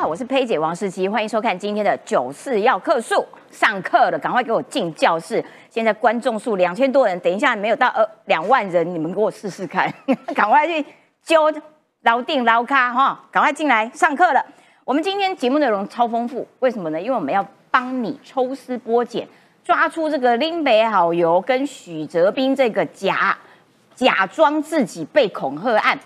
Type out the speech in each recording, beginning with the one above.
好，我是佩姐王世琪，欢迎收看今天的九四要客数。上课了，赶快给我进教室。现在观众数两千多人，等一下没有到二两万人，你们给我试试看，赶快去揪牢定牢咖哈，赶快进来上课了。我们今天节目内容超丰富，为什么呢？因为我们要帮你抽丝剥茧，抓出这个林北好友跟许哲斌这个假假装自己被恐吓案。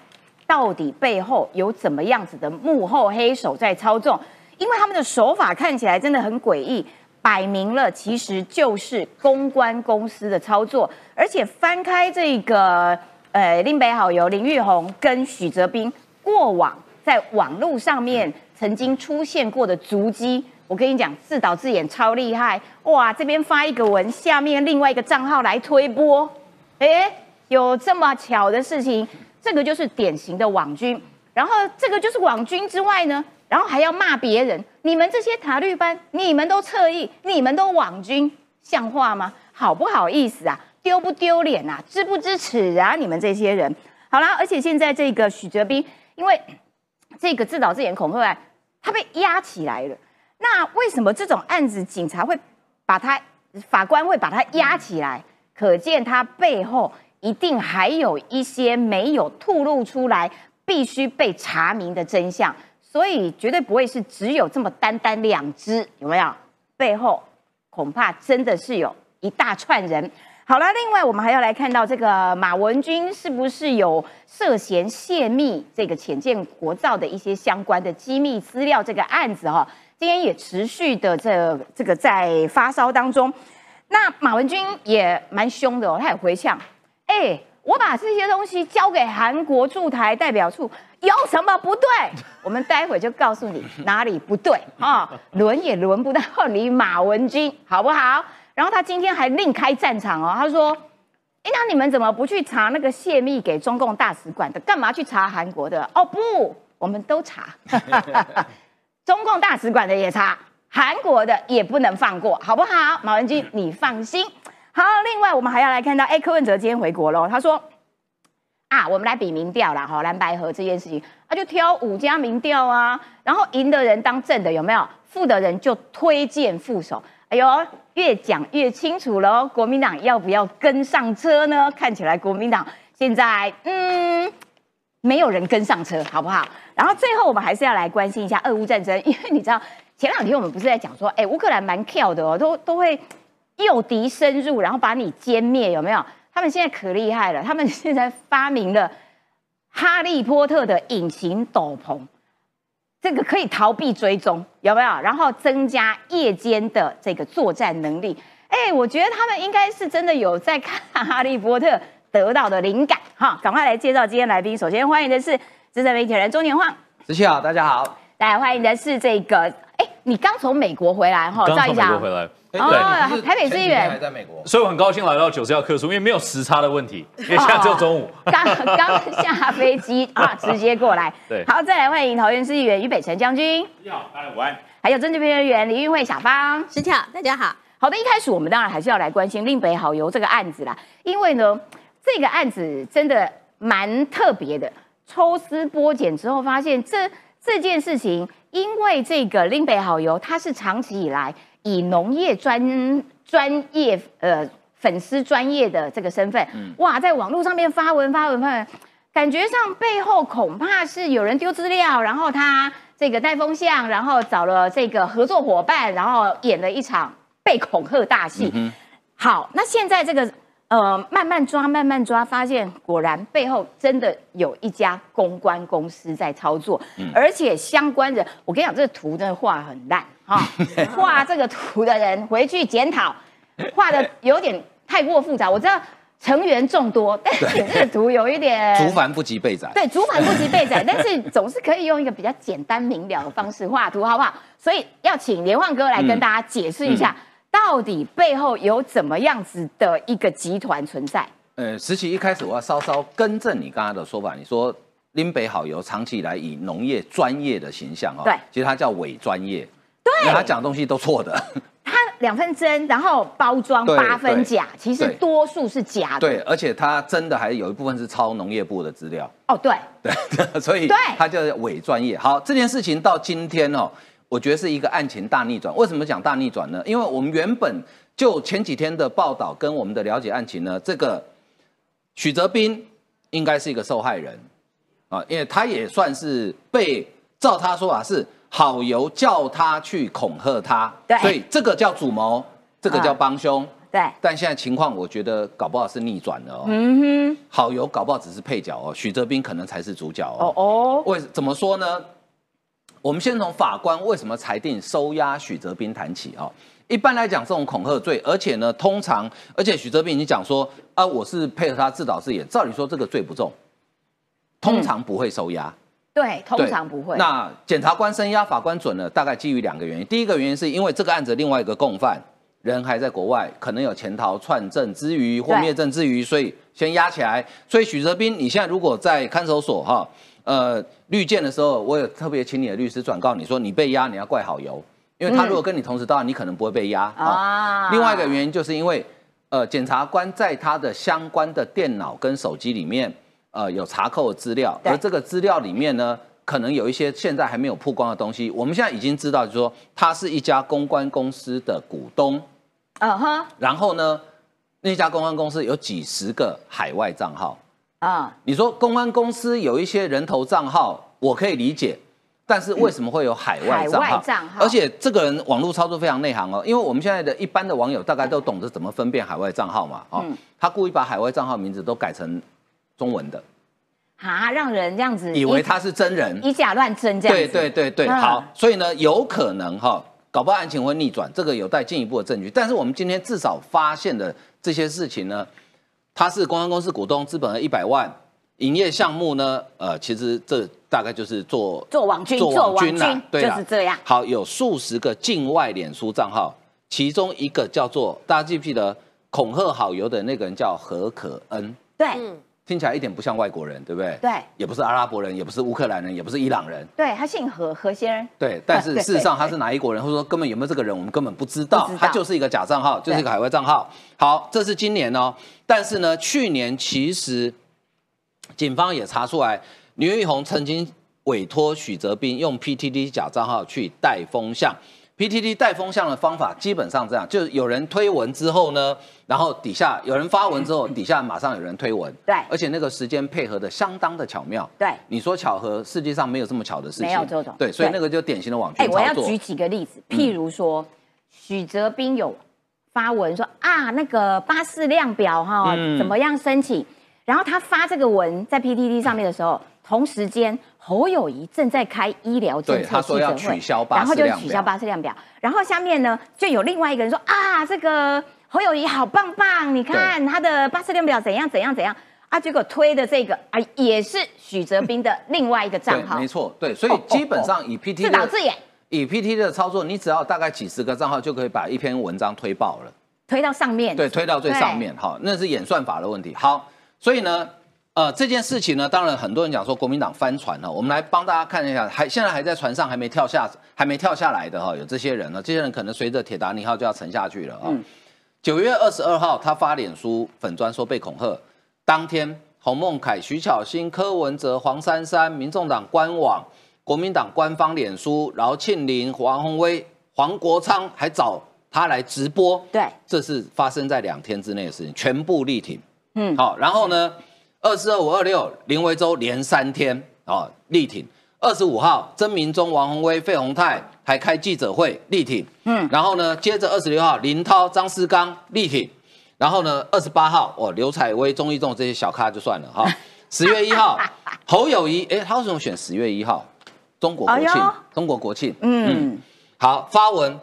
到底背后有怎么样子的幕后黑手在操纵？因为他们的手法看起来真的很诡异，摆明了其实就是公关公司的操作。而且翻开这个呃林北好友林玉红跟许哲斌过往在网络上面曾经出现过的足迹，我跟你讲，自导自演超厉害哇！这边发一个文，下面另外一个账号来推波，哎，有这么巧的事情。这个就是典型的网军，然后这个就是网军之外呢，然后还要骂别人，你们这些塔绿班，你们都侧翼，你们都网军，像话吗？好不好意思啊？丢不丢脸啊？知不知耻啊？你们这些人，好啦，而且现在这个许哲斌，因为这个自导自演恐吓案，他被压起来了。那为什么这种案子警察会把他法官会把他压起来？可见他背后。一定还有一些没有吐露出来，必须被查明的真相，所以绝对不会是只有这么单单两只，有没有？背后恐怕真的是有一大串人。好了，另外我们还要来看到这个马文君是不是有涉嫌泄密这个浅见国造的一些相关的机密资料？这个案子哈，今天也持续的这这个在发烧当中。那马文君也蛮凶的哦，他也回呛。哎，我把这些东西交给韩国驻台代表处，有什么不对？我们待会就告诉你哪里不对啊！轮也轮不到你马文君，好不好？然后他今天还另开战场哦，他说：“哎，那你们怎么不去查那个泄密给中共大使馆的？干嘛去查韩国的？哦，不，我们都查，中共大使馆的也查，韩国的也不能放过，好不好？马文君，你放心。”好，另外我们还要来看到，哎，柯文哲今天回国了。他说：“啊，我们来比民调啦，哈，蓝白河这件事情，他就挑五家民调啊，然后赢的人当正的，有没有？负的人就推荐副手。哎呦，越讲越清楚了，国民党要不要跟上车呢？看起来国民党现在嗯，没有人跟上车，好不好？然后最后我们还是要来关心一下俄乌战争，因为你知道前两天我们不是在讲说，哎，乌克兰蛮跳的哦，都都会。诱敌深入，然后把你歼灭，有没有？他们现在可厉害了，他们现在发明了哈利波特的隐形斗篷，这个可以逃避追踪，有没有？然后增加夜间的这个作战能力。哎，我觉得他们应该是真的有在看哈利波特得到的灵感哈。赶快来介绍今天来宾，首先欢迎的是资深媒体人周年晃，子琪好，大家好。来欢迎的是这个，哎，你刚从美国回来哈？刚从美国回来。哦，台北市议员。还在美国，所以我很高兴来到九十要客书，因为没有时差的问题，因为现在只有中午，刚刚下飞机啊，直接过来。对，好，再来欢迎桃园市议员于北辰将军，你好，大家午安。还有政治评论员李玉慧小芳，石巧，大家好。好的，一开始我们当然还是要来关心令北好油这个案子啦，因为呢，这个案子真的蛮特别的，抽丝剥茧之后发现这这件事情，因为这个令北好油它是长期以来以农业专专业呃粉丝专业的这个身份，哇，在网络上面发文发文发文，感觉上背后恐怕是有人丢资料，然后他这个带风向，然后找了这个合作伙伴，然后演了一场被恐吓大戏。好，那现在这个呃慢慢抓慢慢抓，发现果然背后真的有一家公关公司在操作，而且相关人，我跟你讲，这个图真的画很烂。哈，画这个图的人回去检讨，画的有点太过复杂。我知道成员众多，但是这个图有一点竹繁不及备载。对，竹繁不及备载，但是总是可以用一个比较简单明了的方式画图，好不好？所以要请连焕哥来跟大家解释一下，到底背后有怎么样子的一个集团存在。呃，实习一开始我要稍稍更正你刚刚的说法，你说林北好油长期以来以农业专业的形象哦，对，其实它叫伪专业。对，他讲的东西都错的。他两分真，然后包装八分假，其实多数是假的。对，而且它真的还有一部分是抄农业部的资料，哦，对，对，所以对它叫伪专业。好，这件事情到今天哦，我觉得是一个案情大逆转。为什么讲大逆转呢？因为我们原本就前几天的报道跟我们的了解案情呢，这个许哲斌应该是一个受害人啊，因为他也算是被照他说法是好友叫他去恐吓他，对所以这个叫主谋，这个叫帮凶。对，但现在情况，我觉得搞不好是逆转了哦。嗯哼好友搞不好只是配角哦，许哲斌可能才是主角，哦哦。哦，为怎么说呢？我们先从法官为什么裁定收押许哲斌谈起啊、哦。一般来讲，这种恐吓罪，而且呢，通常，而且许哲斌已经讲说啊，我是配合他自导自演，照理说这个罪不重，通常不会收押。对，通常不会。那检察官声押法官准了，大概基于两个原因。第一个原因是因为这个案子另外一个共犯人还在国外，可能有潜逃串证之余或对灭证之余，所以先押起来。所以许哲斌，你现在如果在看守所哈，呃，绿箭的时候，我有特别请你的律师转告你说，你被压你要怪好油，因为他嗯如果跟你同时到案，你可能不会被压啊。啊另外一个原因就是因为，呃，检察官在他的相关的电脑跟手机里面，呃，有查扣的资料，而这个资料里面呢，可能有一些现在还没有曝光的东西。我们现在已经知道，就是说他是一家公关公司的股东，嗯哼，然后呢，那家公关公司有几十个海外账号。啊，你说公安公司有一些人头账号，我可以理解，但是为什么会有海外账海号？外账号而且这个人网络操作非常内行哦，因为我们现在的一般的网友大概都懂得怎么分辨海外账号嘛，哦，嗯他故意把海外账号名字都改成中文的，啊，让人这样子以为他是真人。以假乱真这样对子。对对对，嗯好，所以呢，有可能哈、搞不好案情会逆转，这个有待进一步的证据。但是我们今天至少发现的这些事情呢，他是公关公司股东，资本额一百万，营业项目呢，呃，其实这大概就是做做网军，做做网网军啦军，对啦。就是这样。好，有数十个境外脸书账号，其中一个叫做大家记不记得恐吓好友的那个人叫何可恩，对。嗯，听起来一点不像外国人，对不对？对也不是阿拉伯人，也不是乌克兰人，也不是伊朗人。对，他姓何，何先生。对，但是事实上他是哪一国人，或者说根本有没有这个人，我们根本不知道知，道他就是一个假账号，就是一个海外账号。好，这是今年哦，但是呢，去年其实警方也查出来，刘玉红曾经委托许泽斌用 PTT 假账号去带风向。PTT 带风向的方法基本上这样，就是有人推文之后呢，然后底下有人发文之后，底下马上有人推文，对。而且那个时间配合的相当的巧妙。对。你说巧合，世界上没有这么巧的事情，没有这种。对，所以那个就典型的网哎，军操作。我要举几个例子，譬如说，许哲斌有发文说啊，那个巴士量表哈、嗯。怎么样申请？然后他发这个文在 PTT 上面的时候，同时间侯友谊正在开医疗监测对他说记者会要取消，巴然后就取消表。巴士量表，然后下面呢就有另外一个人说啊，这个侯友谊好棒棒，你看他的八次量表怎样怎样怎样。啊，结果推的这个啊也是许哲斌的另外一个账对，号没，错，对，所以哦基本上以 PT 的自导自演。以 PT 的操作，你只要大概几十个账号就可以把一篇文章推爆了，推到上面，对，推到最上面，好，那是演算法的问题。好，所以呢，呃，这件事情呢，当然很多人讲说国民党翻船了，我们来帮大家看一下，还现在还在船上还没跳下，还没跳下来的哈，有这些人呢，这些人可能随着铁达尼号就要沉下去了啊。嗯九月二十二号，他发脸书粉砖说被恐吓，当天洪孟凯、徐巧芯、柯文哲、黄珊珊、民众党官网、国民党官方脸书、饶庆林、黄宏威、黄国昌还找他来直播，对，这是发生在两天之内的事情，全部力挺。嗯好，然后呢，二四、二五、二六，林维洲连三天啊、力挺。二十五号，曾明忠、王宏威、费鸿泰还开记者会力挺。嗯然后呢，接着二十六号，林涛、张思刚力挺。然后呢，二十八号，哦，刘彩薇、钟义仲这些小咖就算了哈。十月一号，侯友谊，哎，他为什么选十月一号？中国国庆，哎中国国庆。嗯，好，发文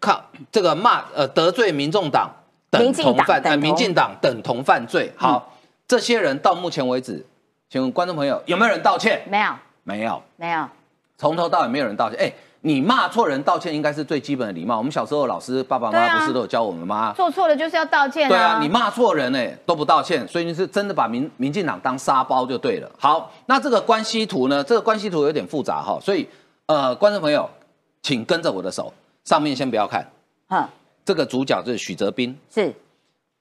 靠这个骂呃得罪民众党等同犯呃民进党等同犯罪。好，这些人到目前为止，请问观众朋友有没有人道歉？没有没有，没有，从头到尾没有人道歉。哎，你骂错人道歉应该是最基本的礼貌。我们小时候老师爸爸妈妈不是都有教我们吗？做错了就是要道歉对啊，你骂错人哎、都不道歉，所以你是真的把民民进党当沙包就对了。好，那这个关系图呢？这个关系图有点复杂哈，所以呃，观众朋友，请跟着我的手，上面先不要看，哼，这个主角就是许哲斌，是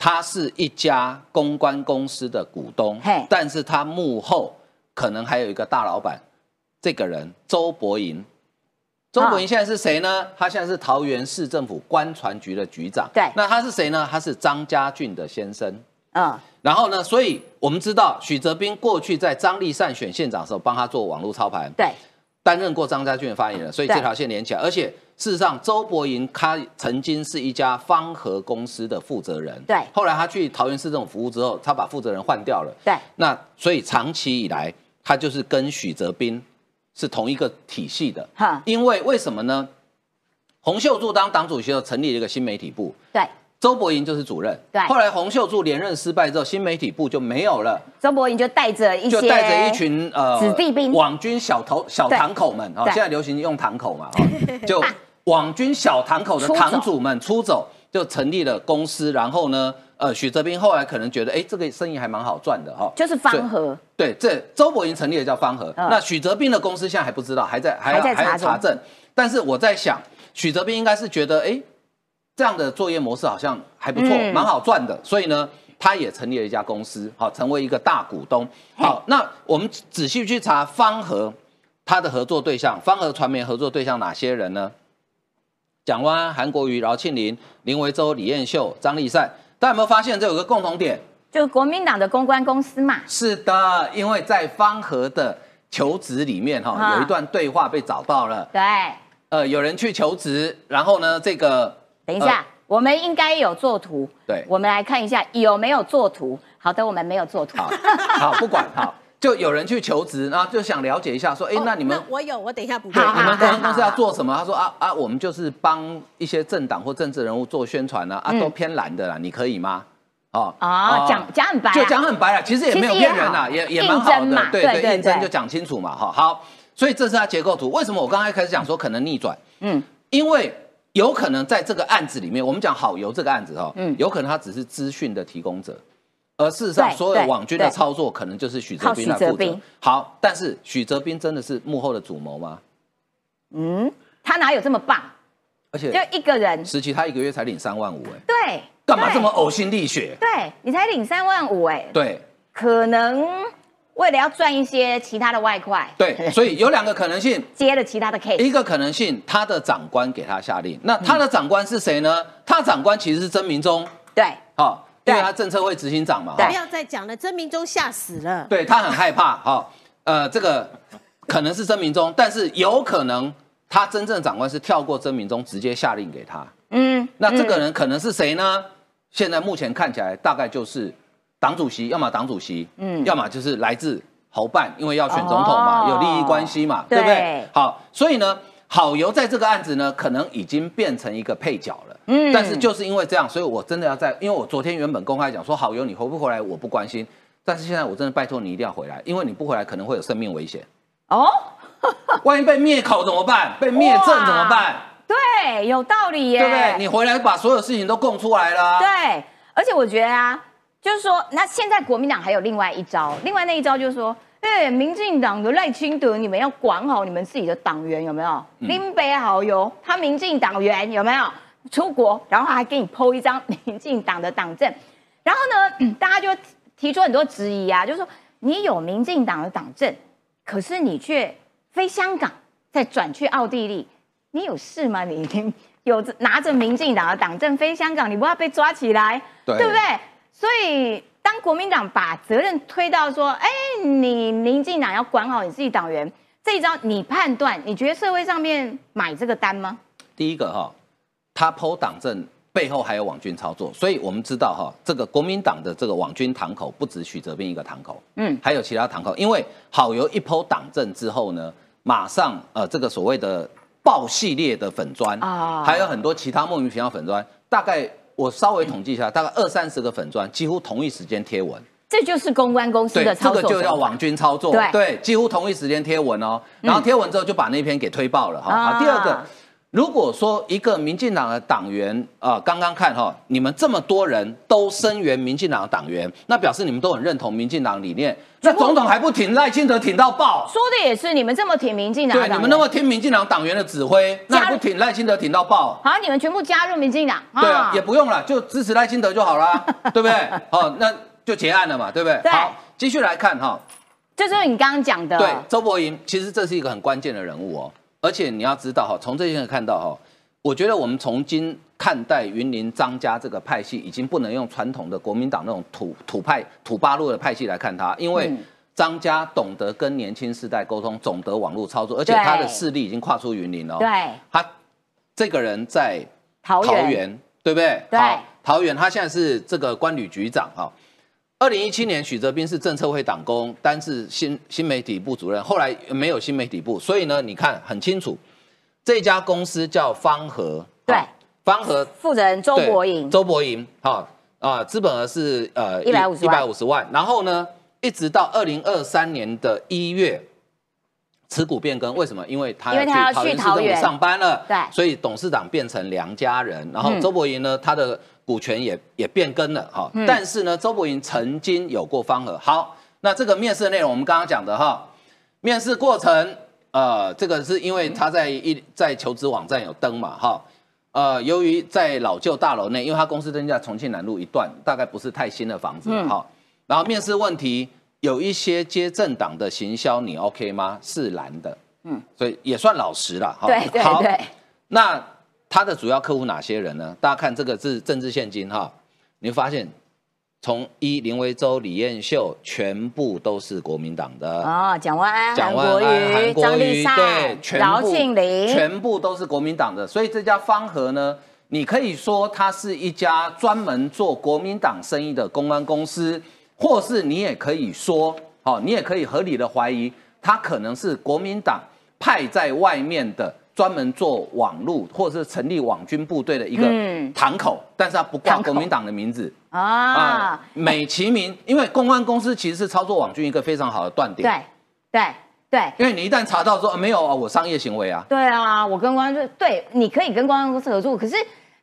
他是一家公关公司的股东嘿，但是他幕后可能还有一个大老板，这个人周伯银。周伯银现在是谁呢？他现在是桃园市政府官船局的局长。对那他是谁呢？他是张家俊的先生。嗯，然后呢，所以我们知道许哲斌过去在张立善选县长的时候，帮他做网络操盘，对，担任过张家俊的发言人，所以这条线连起来。而且事实上，周伯银他曾经是一家方和公司的负责人，对后来他去桃园市政府服务之后，他把负责人换掉了。对，那所以长期以来，他就是跟许哲斌是同一个体系的。哈，因为为什么呢？洪秀柱当党主席后，成立了一个新媒体部，对，周伯银就是主任。对。后来洪秀柱连任失败之后，新媒体部就没有了。周伯银就带着一些，就带着一群呃子弟兵。网军小头小堂口们哦，现在流行用堂口嘛，哦，就网军小堂口的堂主们出走，就成立了公司。然后呢，呃，许哲斌后来可能觉得，哎，这个生意还蛮好赚的哈，就是方和，对，这周伯银成立的叫方和，嗯。那许哲斌的公司现在还不知道，还在还在查证。但是我在想，许哲斌应该是觉得，哎，这样的作业模式好像还不错，嗯蛮好赚的，所以呢，他也成立了一家公司，好，成为一个大股东。好，那我们仔细去查方和他的合作对象，方和传媒合作对象哪些人呢？蒋万安、韩国瑜、饶庆林、林维洲、李彦秀、张立善，大家有没有发现这有个共同点？就是国民党的公关公司嘛，是的，因为在方和的求职里面哈、啊有一段对话被找到了。对。呃，有人去求职，然后呢，这个等一下，我们应该有做图，对我们来看一下有没有做图。好的，我们没有做图。好好不管好，就有人去求职，然后就想了解一下，说，哎、哦那你们我有，我等一下补充。你们公好公司要做什么？他说啊啊，我们就是帮一些政党或政治人物做宣传啊，啊，嗯都偏蓝的啦，你可以吗？哦哦讲讲很白啊就讲很白了，其实也没有骗人啦，好也也蛮好的，对对，对对应征对就讲清楚嘛，哈，好，所以这是它结构图。为什么我刚才开始讲说可能逆转？嗯，因为有可能在这个案子里面，我们讲好油这个案子哈，嗯有可能他只是资讯的提供者，而事实上所有对网军的操作可能就是许哲斌来负责。好，但是许哲斌真的是幕后的主谋吗？嗯，他哪有这么棒？而且就一个人，实际他一个月才领三万五，哎，对，对干嘛这么？呕心沥血？对你才领三万五，哎，对可能为了要赚一些其他的外快，对，所以有两个可能性，接了其他的 case，一个可能性，他的长官给他下令，那他的长官是谁呢？他的长官其实是曾明忠，对，好，因为他政策会执行长嘛，不要再讲了，曾明忠吓死了。对他很害怕，哈，呃，这个可能是曾明忠，但是有可能他真正的长官是跳过曾明忠，直接下令给他。嗯，那这个嗯人可能是谁呢？现在目前看起来大概就是党主席，要么党主席，嗯嗯，要么就是来自侯办，因为要选总统嘛，哦有利益关系嘛，对不对对？好，所以呢，好油在这个案子呢，可能已经变成一个配角了。嗯嗯，但是就是因为这样，所以我真的要在，因为我昨天原本公开讲说好油你回不回来我不关心，但是现在我真的拜托你一定要回来，因为你不回来可能会有生命危险，哦，万一被灭口怎么办？被灭证怎么办？对，有道理耶，对不对？你回来把所有事情都供出来了啊、对，而且我觉得啊，就是说，那现在国民党还有另外一招，另外那一招就是说，哎，民进党的赖清德，你们要管好你们自己的党员有没有？林北好友，他民进党员有没有出国，然后还给你剖一张民进党的党证，然后呢，嗯 大家就提出很多质疑啊，就是说你有民进党的党证，可是你却飞香港，再转去奥地利，你有事吗？你你有着拿着民进党的党证飞香港，你不要被抓起来，对不对？所以当国民党把责任推到说，哎，你民进党要管好你自己党员，这一招你判断，你觉得社会上面买这个单吗？第一个哈，他剖党政背后还有网军操作，所以我们知道哈，这个国民党的这个网军堂口不止许哲斌一个堂口，嗯嗯，还有其他堂口。因为好油一剖党政之后呢，马上呃这个所谓的爆系列的粉砖啊啊，还有很多其他莫名其妙粉砖，大概我稍微统计一下，大概二三十个粉砖，几乎同一时间贴文。这就是公关公司，的操作这个。就叫网军操作，对几乎同一时间贴文哦，然后贴文之后就把那篇给推爆了哈。第二个，如果说一个民进党的党员啊、刚刚看哈，你们这么多人都声援民进党的党员，那表示你们都很认同民进党理念。那总统还不挺赖清德挺到爆，说的也是，你们这么挺民进党的对，你们那么听民进党党员的指挥，那不挺赖清德挺到爆？好，你们全部加入民进党，对啊，也不用了，就支持赖清德就好了，对不对？好，那就结案了嘛，对不对？对好，继续来看哈，这就是你刚刚讲的，对，周伯莹，其实这是一个很关键的人物哦，而且你要知道哈，从这件事看到哈，我觉得我们从今看待云林张家这个派系，已经不能用传统的国民党那种土土派土八路的派系来看他，因为嗯张家懂得跟年轻世代沟通，懂得网络操作，而且他的势力已经跨出云林了、哦。对，他这个人在桃园，桃园，对不对？对，桃园他现在是这个关旅局长哈。二零一七年，许哲斌是政策会党工，担任新新媒体部主任，后来没有新媒体部，所以呢，你看很清楚，这家公司叫方和，对好，方和负责人周对伯莹，周伯莹，好啊，资本额是呃一百五十一百五十万，然后呢，一直到二零二三年的一月。持股变更，为什么？因为他要去桃园市政府上班了，对所以董事长变成梁家人，然后嗯周伯莹呢，他的股权也也变更了哈。嗯但是呢，周伯莹曾经有过方和。好，那这个面试的内容我们刚刚讲的哈，面试过程，呃，这个是因为他在一在求职网站有登嘛哈。呃，由于在老旧大楼内，因为他公司登记在重庆南路一段，大概不是太新的房子嗯哈。然后面试问题有一些接政党的行销，你 OK 吗？是蓝的，嗯嗯，所以也算老实了哈。对对好对，那他的主要客户哪些人呢？大家看这个是政治现金哈，你会发现从一林维洲、李彦秀全部都是国民党的。哦，蒋万安、蒋国瑜、张丽善对，、全饶部庆林，全部都是国民党的，所以这家方和呢，你可以说它是一家专门做国民党生意的公关公司，或是你也可以说，哦，你也可以合理的怀疑，他可能是国民党派在外面的。专门做网路或者是成立网军部队的一个嗯堂口，但是他不挂国民党的名字啊啊，，美其名，因为公关公司其实是操作网军一个非常好的断点。对对对。因为你一旦查到说、啊没有啊，我商业行为啊，对啊，我跟公安就对，你可以跟公安公司合作，可是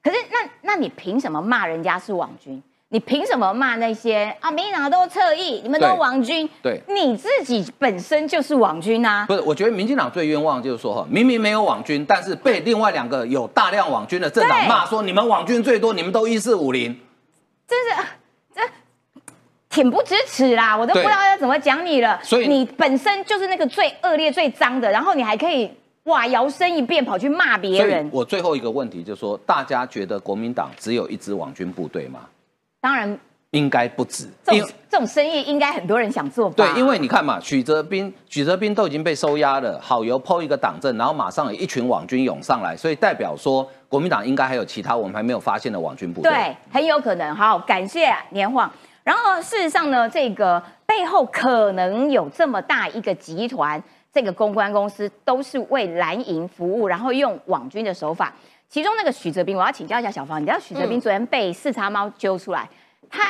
可是那那你凭什么骂人家是网军？你凭什么骂那些啊民进党都侧翼，你们都对网军？对你自己本身就是网军啊！不是，我觉得民进党最冤枉就是说哈，明明没有网军，但是被另外两个有大量网军的政党对骂说你们网军最多，你们都一四五零。真是这挺不支持啦，我都不知道要怎么讲你了。所以你本身就是那个最恶劣、最脏的，然后你还可以哇摇身一变跑去骂别人。我最后一个问题就是说，大家觉得国民党只有一支网军部队吗？当然，应该不止，这因种这种生意应该很多人想做吧？对，因为你看嘛，许哲斌、许哲斌都已经被收押了，好油抛一个党政，然后马上有一群网军涌上来，所以代表说国民党应该还有其他我们还没有发现的网军部队。对，很有可能。好，感谢年晃。然后事实上呢，这个背后可能有这么大一个集团，这个公关公司都是为蓝营服务，然后用网军的手法。其中那个许哲斌，我要请教一下小芳，你知道许哲斌昨天被四叉猫揪出来，他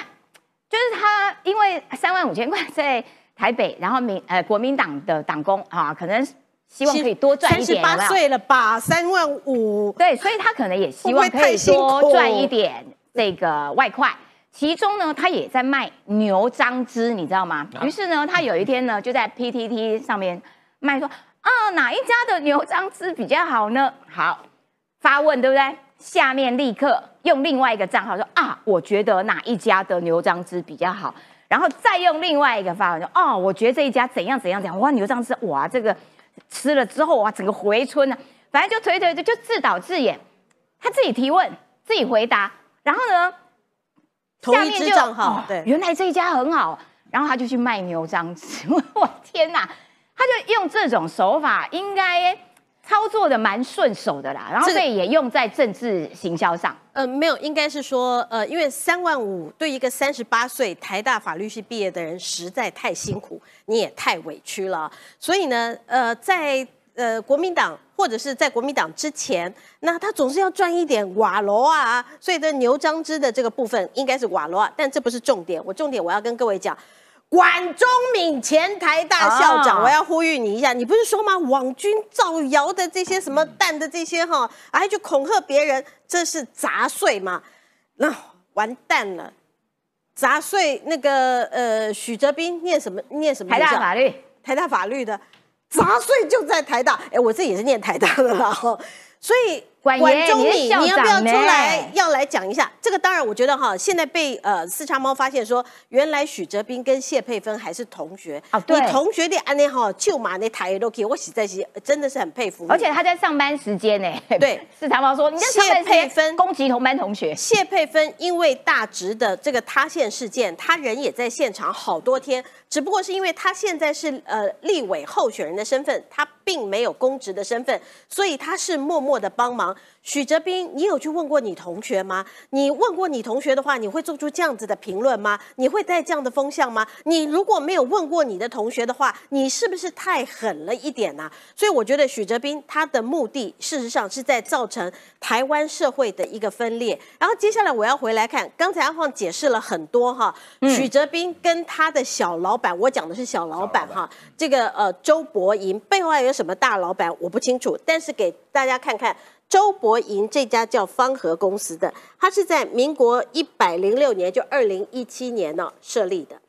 就是他因为三万五千块在台北，然后民呃国民党的党工啊，可能希望可以多赚一点，有三十八岁了吧，三万五，对，所以他可能也希望可以多赚一点这个外快。其中呢，他也在卖牛樟汁，你知道吗？啊于是呢，他有一天呢，就在 PTT 上面卖说啊，哪一家的牛樟汁比较好呢？好，发问对不对？下面立刻用另外一个账号说啊，我觉得哪一家的牛樟汁比较好，然后再用另外一个发文说哦，我觉得这一家怎样怎样怎样，哇，牛樟汁哇，这个吃了之后哇，整个回春啊，反正就推推推，就自导自演，他自己提问，自己回答，然后呢，同一支账号哦，对，原来这一家很好，然后他就去卖牛樟汁，我天哪，他就用这种手法，应该操作的蛮顺手的啦，然后这个所以也用在政治行销上，呃，没有，应该是说，呃，因为三万五对一个三十八岁台大法律系毕业的人实在太辛苦，你也太委屈了，所以呢，呃，在呃国民党或者是在国民党之前，那他总是要赚一点瓦罗啊，所以的牛樟芝的这个部分应该是瓦罗啊，但这不是重点，我重点我要跟各位讲。管中敏前台大校长，啊我要呼吁你一下，你不是说吗？网军造谣的这些什么蛋的这些哈，还去恐吓别人，这是杂碎嘛？那完蛋了，杂碎那个呃，许哲斌念什么念什么台？大法律，台大法律的，杂碎就在台大。哎，我这也是念台大的啦，哈。所以管爷中敏，你你要不要出来要来讲一下？这个当然，我觉得哈，现在被呃四叉猫发现说，原来许哲斌跟谢佩芬还是同学啊对你同学的安尼哈，就马那台都可以，我实在是真的是很佩服。而且他在上班时间呢，对，四叉猫说谢佩芬攻击同班同学，谢佩芬因为大直的这个塌陷事件，他人也在现场好多天，只不过是因为他现在是呃立委候选人的身份，他并没有公职的身份，所以他是默默的帮忙。许哲斌，你有去问过你同学吗？你问过你同学的话，你会做出这样子的评论吗？你会带这样的风向吗？你如果没有问过你的同学的话，你是不是太狠了一点呐、所以我觉得许哲斌他的目的，事实上是在造成台湾社会的一个分裂。然后接下来我要回来看，刚才阿晃解释了很多哈，许哲斌跟他的小老板，我讲的是小老板哈，这个呃周伯银背后还有什么大老板我不清楚，但是给大家看看。周伯银这家叫方和公司的，它是在民国一百零六年，就二零一七年呢、设立的。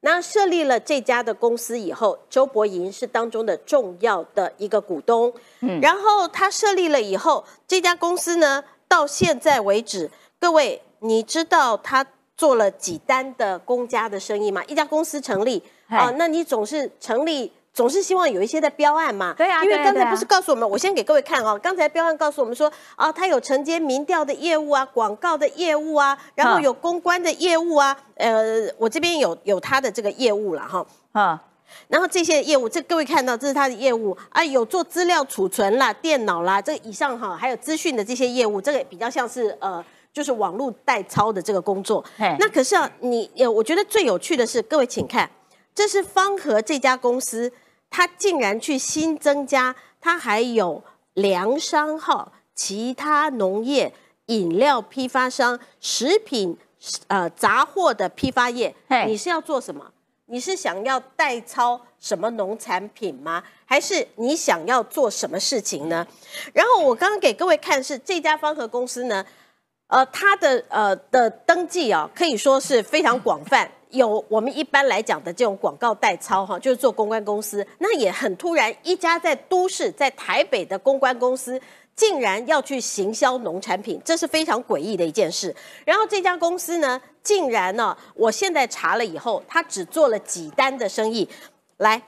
那设立了这家的公司以后，周伯银是当中的重要的一个股东。嗯，然后他设立了以后，这家公司呢，到现在为止，各位你知道他做了几单的公家的生意吗？一家公司成立啊、嗨那你总是成立。总是希望有一些的标案嘛，对啊因为刚才不是告诉我们，我先给各位看哦，刚才标案告诉我们说，啊，他有承接民调的业务啊，广告的业务啊，然后嗯有公关的业务啊，呃，我这边有有他的这个业务了哈，啊，然后这些业务，这各位看到这是他的业务啊，有做资料储存啦、电脑啦，这以上哈，还有资讯的这些业务，这个比较像是呃，就是网络代操的这个工作。那可是啊，你呃，我觉得最有趣的是，各位请看，这是方和这家公司，它竟然去新增加，它还有粮商号、其他农业、饮料批发商、食品呃杂货的批发业嘿，你是要做什么？你是想要代操什么农产品吗？还是你想要做什么事情呢？然后我刚刚给各位看是这家方和公司呢，呃，它的呃的登记啊，可以说是非常广泛。有我们一般来讲的这种广告代操哈，就是做公关公司，那也很突然，一家在都市在台北的公关公司。竟然要去行销农产品，这是非常诡异的一件事。然后这家公司呢，竟然呢，我现在查了以后，他只做了几单的生意。来，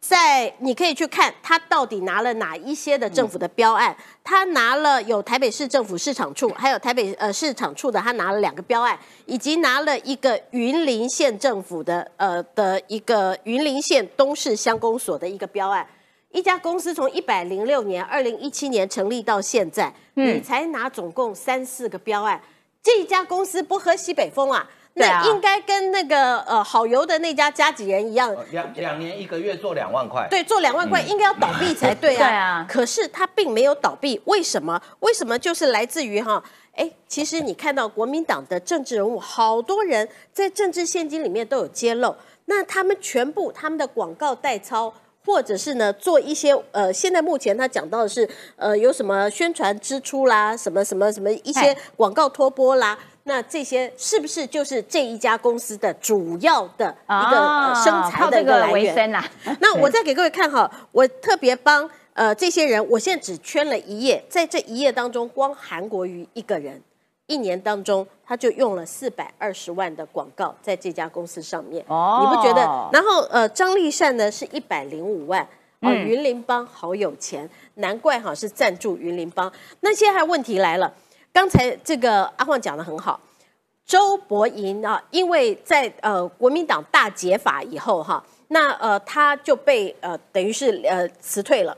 在你可以去看他到底拿了哪一些的政府的标案，他拿了有台北市政府市场处，还有台北呃市场处的，他拿了两个标案，以及拿了一个云林县政府的呃的一个云林县东市乡公所的一个标案。一家公司从一百零六年、二零一七年成立到现在，嗯你才拿总共三四个标案，这家公司不喝西北风啊？那应该跟那个呃好油的那家加几人一样，两两年一个月做两万块，对，做两万块应该要倒闭才对啊。对啊可是他并没有倒闭，为什么？为什么？就是来自于哈，哎，其实你看到国民党的政治人物，好多人在政治现金里面都有揭露，那他们全部他们的广告代操。或者是呢，做一些呃，现在目前他讲到的是呃，有什么宣传支出啦，什么什么什么一些哎广告托播啦，那这些是不是就是这一家公司的主要的一个、呃、生财的一个个来源？啊。那我再给各位看哈，我特别帮呃这些人，我现在只圈了一页，在这一页当中，光韩国瑜一个人，一年当中他就用了四百二十万的广告在这家公司上面，哦你不觉得？然后呃，张立善呢是一百零五万。哦，嗯云林帮好有钱，难怪哈是赞助云林帮。那现在问题来了，刚才这个阿晃讲的很好，周伯银啊，因为在呃国民党大解法以后哈，那呃他就被呃等于是呃辞退了。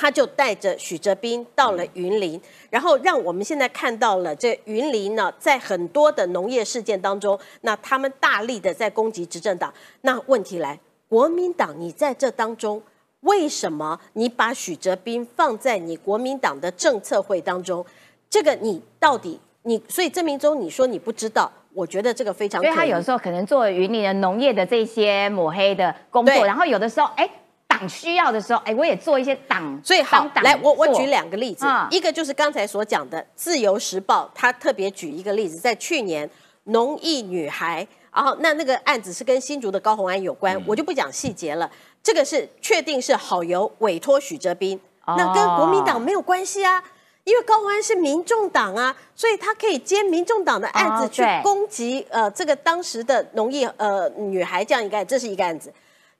他就带着许哲斌到了云林，然后让我们现在看到了这云林呢，在很多的农业事件当中，那他们大力的在攻击执政党。那问题来，国民党你在这当中，为什么你把许哲斌放在你国民党的政策会当中？这个你到底你，所以郑明忠，你说你不知道，我觉得这个非常。所以他有时候可能做云林的农业的这些抹黑的工作，然后有的时候哎。党需要的时候，哎，我也做一些党最好。来，我我举两个例子，一个就是刚才所讲的《自由时报》，他特别举一个例子，在去年农艺女孩，然后那那个案子是跟新竹的高红安有关，我就不讲细节了。这个是确定是好友委托许哲斌，那跟国民党没有关系啊，因为高红安是民众党啊，所以他可以接民众党的案子去攻击呃这个当时的农业呃女孩这样一个，这是一个案子。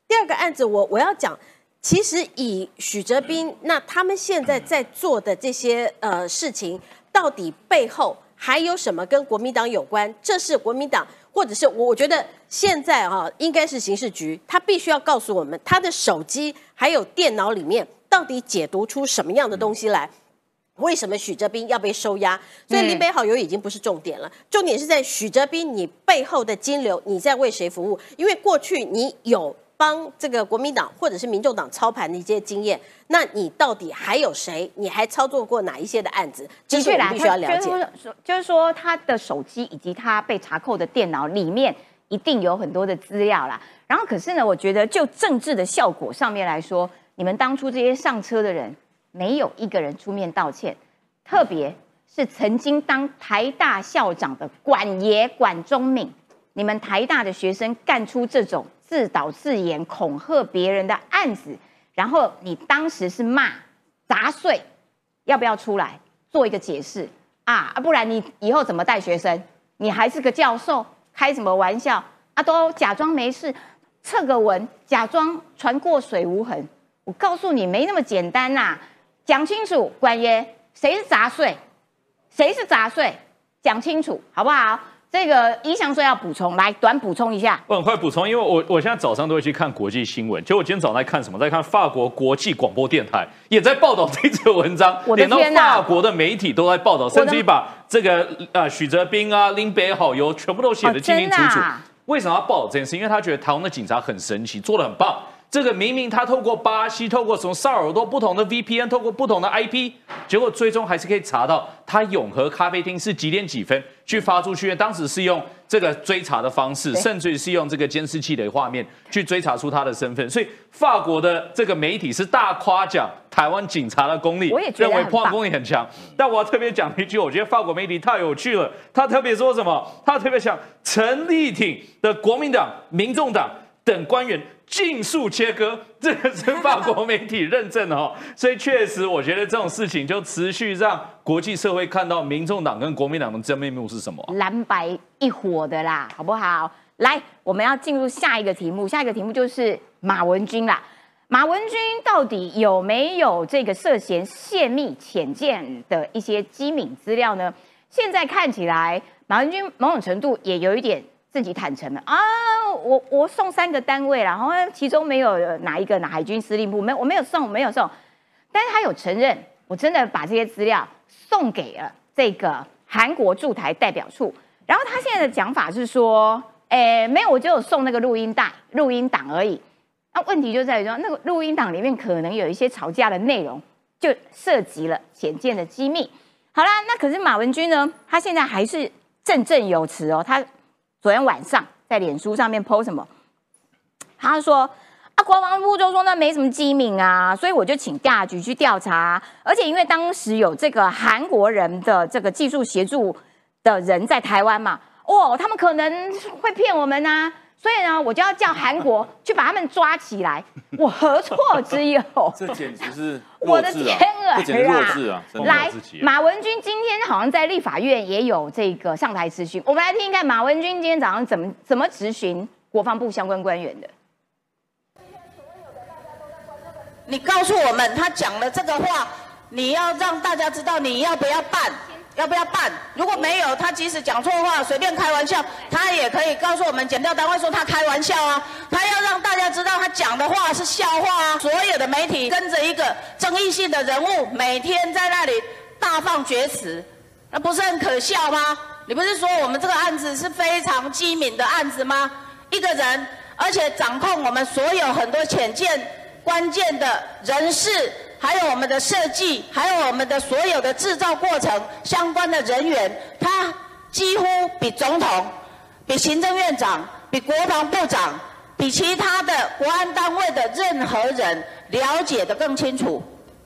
第二个案子，我我要讲，其实以许哲斌，那他们现在在做的这些呃事情，到底背后还有什么跟国民党有关？这是国民党，或者是我我觉得现在啊，应该是刑事局，他必须要告诉我们，他的手机还有电脑里面到底解读出什么样的东西来？为什么许哲斌要被收押？所以林北好友已经不是重点了，重点是在许哲斌你背后的金流，你在为谁服务？因为过去你有。帮这个国民党或者是民众党操盘的一些经验，那你到底还有谁？你还操作过哪一些的案子？的确啦，必须要了解。就是说，他的手机以及他被查扣的电脑里面一定有很多的资料啦。然后，可是呢，我觉得就政治的效果上面来说，你们当初这些上车的人，没有一个人出面道歉，特别是曾经当台大校长的管爷管中敏，你们台大的学生干出这种。自导自演恐吓别人的案子，然后你当时是骂砸碎，要不要出来做一个解释啊？不然你以后怎么带学生？你还是个教授，开什么玩笑啊？都假装没事，测个文，假装船过水无痕。我告诉你，没那么简单呐！讲清楚，官爷，谁是杂碎？谁是杂碎？讲清楚，好不好？这个一向说要补充，来短补充一下。我很快补充，因为我我现在早上都会去看国际新闻。就我今天早上在看什么？在看法国国际广播电台也在报道这则文章。我的天法国的媒体都在报道，甚至于把这个呃许哲斌啊、林北好友全部都写得清清楚楚。为什么要报道这件事？因为他觉得台湾的警察很神奇，做的很棒。这个明明他透过巴西，透过什么萨尔多不同的 VPN，透过不同的 IP，结果最终还是可以查到他永和咖啡厅是几点几分去发出去。当时是用这个追查的方式，甚至于是用这个监视器的画面去追查出他的身份。所以法国的这个媒体是大夸奖台湾警察的功力，我也认为破案功力很强。但我要特别讲一句，我觉得法国媒体太有趣了。他特别说什么？他特别想陈立挺的国民党、民众党等官员。尽速切割，这个是法国媒体认证的哦，所以确实，我觉得这种事情就持续让国际社会看到民众党跟国民党的真面目是什么，蓝白一伙的啦，好不好？来，我们要进入下一个题目，下一个题目就是马文君啦。马文君到底有没有这个涉嫌泄密潜舰的一些机敏资料呢？现在看起来，马文君某种程度也有一点。自己坦诚了啊，我我送三个单位，然后其中没有哪一个哪海军司令部没我没有送没有送，但是他有承认，我真的把这些资料送给了这个韩国驻台代表处，然后他现在的讲法是说，诶没有，我就有送那个录音带录音档而已。那问题就在于说，那个录音档里面可能有一些吵架的内容，就涉及了浅见的机密。好啦，那可是马文君呢，他现在还是振振有词哦，他。昨天晚上在脸书上面 po 什么？他说啊，国防部就说那没什么机敏啊，所以我就请调查局去调查。而且因为当时有这个韩国人的这个技术协助的人在台湾嘛，哦，他们可能会骗我们呐。所以呢，我就要叫韩国 去把他们抓起来，我何错之有？这简直是 我的天啊！这弱智啊！来，马文君今天好像在立法院也有这个上台咨询，我们来听一看马文君今天早上怎么怎么咨询国防部相关官员的。你告诉我们，他讲了这个话，你要让大家知道你要不要办。要不要办？如果没有，他即使讲错话，随便开玩笑，他也可以告诉我们检调单位说他开玩笑啊。他要让大家知道他讲的话是笑话啊。所有的媒体跟着一个争议性的人物，每天在那里大放厥词，那不是很可笑吗？你不是说我们这个案子是非常机敏的案子吗？一个人，而且掌控我们所有很多浅见关键的人事。还有我们的设计，还有我们的所有的制造过程相关的人员，他几乎比总统比行政院长、比国防部长、比其他的国安单位的任何人了解的更清楚。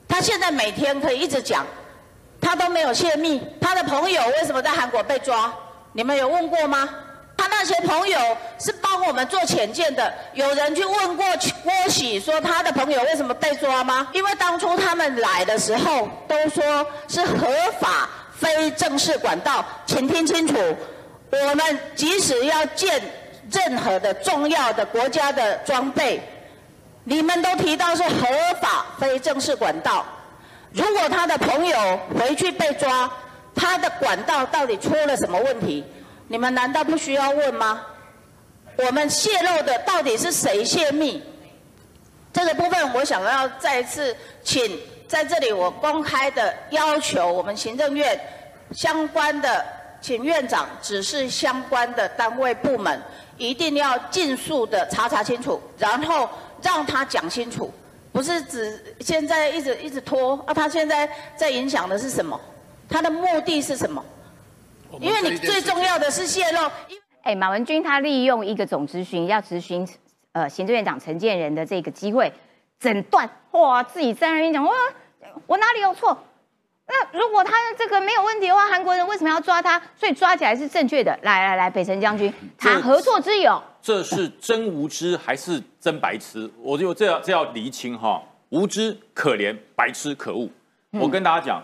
他现在每天可以一直讲，他都没有泄密。他的朋友为什么在韩国被抓？你们有问过吗？他那些朋友是帮我们做潜舰的，有人去问过郭喜说他的朋友为什么被抓吗？因为当初他们来的时候都说是合法非正式管道，请听清楚，我们即使要建任何的重要的国家的装备，你们都提到是合法非正式管道，如果他的朋友回去被抓，他的管道到底出了什么问题？你们难道不需要问吗？我们泄露的到底是谁泄密？这个部分我想要再一次请在这里我公开的要求我们行政院相关的，请院长指示相关的单位部门，一定要尽速的查查清楚，然后让他讲清楚，不是只现在一直一直拖啊！他现在在影响的是什么？他的目的是什么？因为你最重要的是泄露。哎，马文君他利用一个总咨询要咨询呃行政院长陈建仁的这个机会，诊断哇自己在那边讲哇我哪里有错？那如果他这个没有问题的话，韩国人为什么要抓他？所以抓起来是正确的。来来来，北辰将军谈合作之友，这是真无知还是真白痴？我就这要这要厘清哈，无知可怜，白痴可恶。我跟大家讲，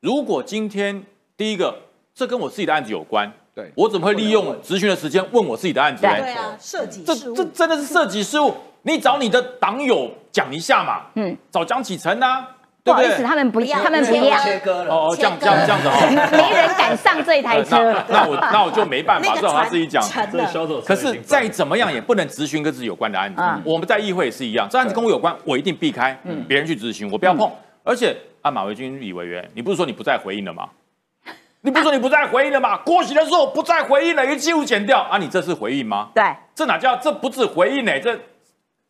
如果今天第一个。这跟我自己的案子有关，对。我怎么会利用咨询的时间问我自己的案子？对啊，涉及这这真的是涉及事务。你找你的党友讲一下嘛，嗯，找江启臣呐，不好意思，他们不要，他们不要切割了。哦，这样这样这样子哦，没人敢上这一台车。那我那我就没办法，只好他自己讲。可是再怎么样也不能咨询跟自己有关的案子。我们在议会也是一样，这案子跟我有关，我一定避开，别人去咨询，我不要碰。而且按马维军李委员，你不是说你不再回应了吗？你不说你不再回应了吗？郭喜的时候不再回应了，一记录剪掉啊！你这是回应吗？对，这哪叫这不是回应呢？这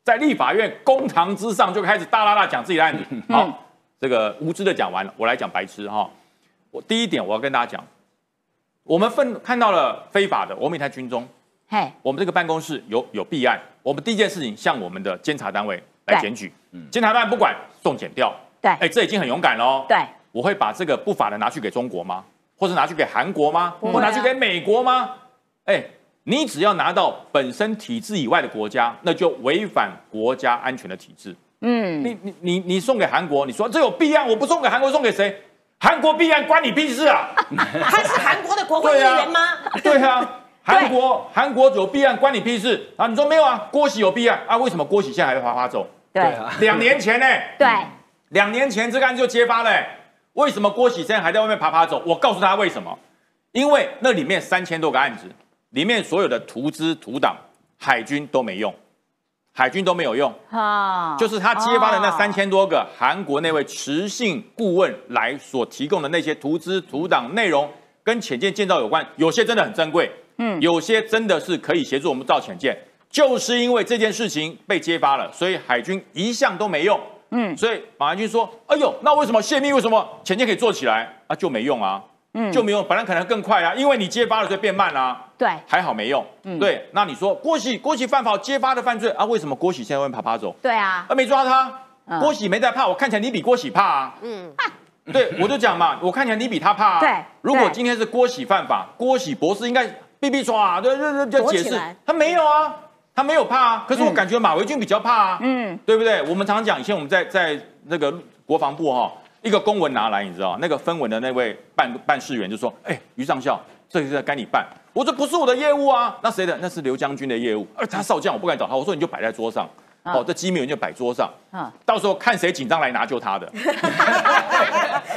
在立法院公堂之上就开始大啦啦讲自己的案子。好，这个无知的讲完了，我来讲白痴哈。我第一点我要跟大家讲，我们分看到了非法的，我们一台军中，嘿，我们这个办公室有有弊案，我们第一件事情向我们的监察单位来检举，监察单位不管送检掉，对，哎，这已经很勇敢喽。对，我会把这个不法的拿去给中国吗？或者拿去给韩国吗？或拿去给美国吗？哎，你只要拿到本身体制以外的国家，那就违反国家安全的体制。嗯，你你你你送给韩国，你说这有弊案，我不送给韩国，送给谁？韩国弊案关你屁事啊？他是韩国的国会议员吗？对啊，韩国韩国有弊案关你屁事啊？你说没有啊？郭喜有弊案啊？为什么郭喜现在还在滑滑走？对啊，两年前呢？对，两年前这个案就揭发了。为什么郭喜现在还在外面爬爬走？我告诉他为什么，因为那里面三千多个案子，里面所有的图资图档，海军都没用，海军都没有用。啊，就是他揭发的那三千多个韩国那位持信顾问来所提供的那些图资图档内容，跟潜舰建造有关，有些真的很珍贵，嗯，有些真的是可以协助我们造潜舰，就是因为这件事情被揭发了，所以海军一向都没用。嗯，所以马文君说：“哎呦，那为什么泄密？为什么前天可以做起来啊？就没用啊，嗯，就没用。本来可能更快啊，因为你揭发了，所以变慢啦。对，还好没用。嗯，对。那你说郭喜，郭喜犯法揭发的犯罪啊？为什么郭喜现在会爬爬走？对啊，啊没抓他，郭喜没在怕。我看起来你比郭喜怕啊。嗯，对，我就讲嘛，我看起来你比他怕啊。对，如果今天是郭喜犯法，郭喜博士应该逼逼抓，对对对，就解释。他没有啊。”他没有怕啊，可是我感觉马维俊比较怕啊，嗯，对不对？我们常常讲，以前我们在在那个国防部哈，一个公文拿来，你知道，那个分文的那位办办事员就说：“哎，于上校，这个是该你办。”我说：“不是我的业务啊，那谁的？那是刘将军的业务。”而他少将，我不敢找他。我说：“你就摆在桌上。”哦，这机密文件摆桌上，到时候看谁紧张来拿就他的。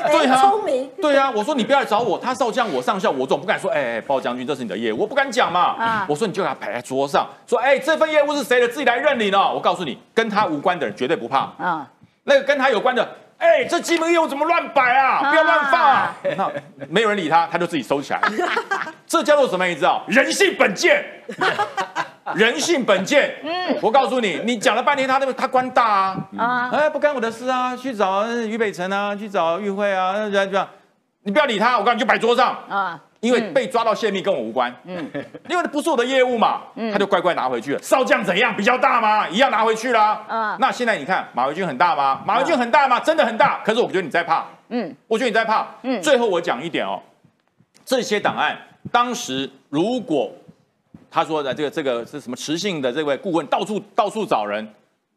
对啊，聪明。对啊，我说你不要来找我，他少将我上校，我总不敢说，哎，包将军这是你的业务，我不敢讲嘛。我说你就给他摆在桌上，说，哎，这份业务是谁的，自己来认领哦。我告诉你，跟他无关的人绝对不怕。啊，那个跟他有关的，哎，这鸡毛业务怎么乱摆啊？不要乱放啊！那没有人理他，他就自己收起来。这叫做什么？你知道？人性本贱。人性本贱，嗯，我告诉你，你讲了半天，他那个他官大啊，啊，哎，不干我的事啊，去找俞北辰啊，去找玉慧啊，这样这样，你不要理他，我告诉你就摆桌上啊，因为被抓到泄密跟我无关，嗯，因为不是我的业务嘛，他就乖乖拿回去了。少将怎样比较大吗？一样拿回去啦。嗯，那现在你看马维军很大吗？马维军很大吗？真的很大。可是我觉得你在怕，嗯，我觉得你在怕。嗯，最后我讲一点哦，这些档案当时如果他说的这个这个是什么持信的这位顾问到处到处找人，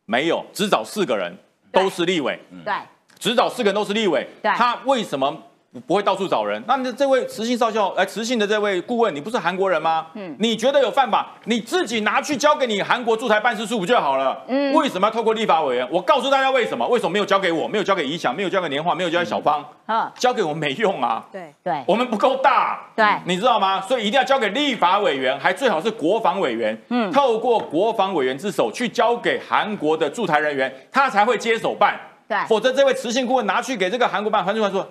没有，只找四个人，都是立委，对。只找四个人都是立委，对他为什么不会到处找人？那你这位慈信少校，哎，慈信的这位顾问，你不是韩国人吗？嗯，你觉得有犯法，你自己拿去交给你韩国驻台办事处不就好了？嗯，为什么要透过立法委员？我告诉大家为什么？为什么没有交给我？没有交给怡翔，没有交给年华，没有交给小芳？啊，交给我没用啊。对对，我们不够大。对，你知道吗？所以一定要交给立法委员，还最好是国防委员。嗯，透过国防委员之手去交给韩国的驻台人员，他才会接手办。对，否则这位慈信顾问拿去给这个韩国办，韩国办说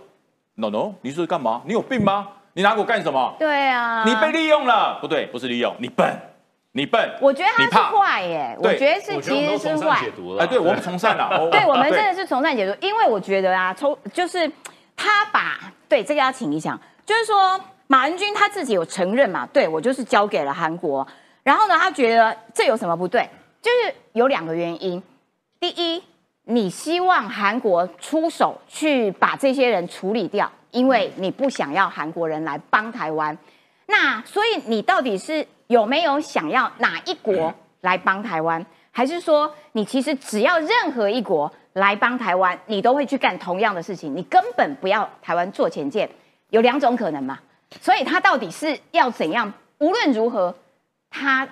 ，no no，你是干嘛？你有病吗？你拿我干什么？对啊，你被利用了，不对，不是利用，你笨，你笨。我觉得他是坏耶，我觉得是其实是坏。哎，对我们从善了，对我们真的是从善解读，因为我觉得啊，从就是他把对这个要请你讲，就是说马文君他自己有承认嘛，对我就是交给了韩国，然后呢，他觉得这有什么不对？就是有两个原因，第一。你希望韩国出手去把这些人处理掉，因为你不想要韩国人来帮台湾。那所以你到底是有没有想要哪一国来帮台湾，还是说你其实只要任何一国来帮台湾，你都会去干同样的事情？你根本不要台湾做前舰，有两种可能嘛？所以他到底是要怎样？无论如何，他。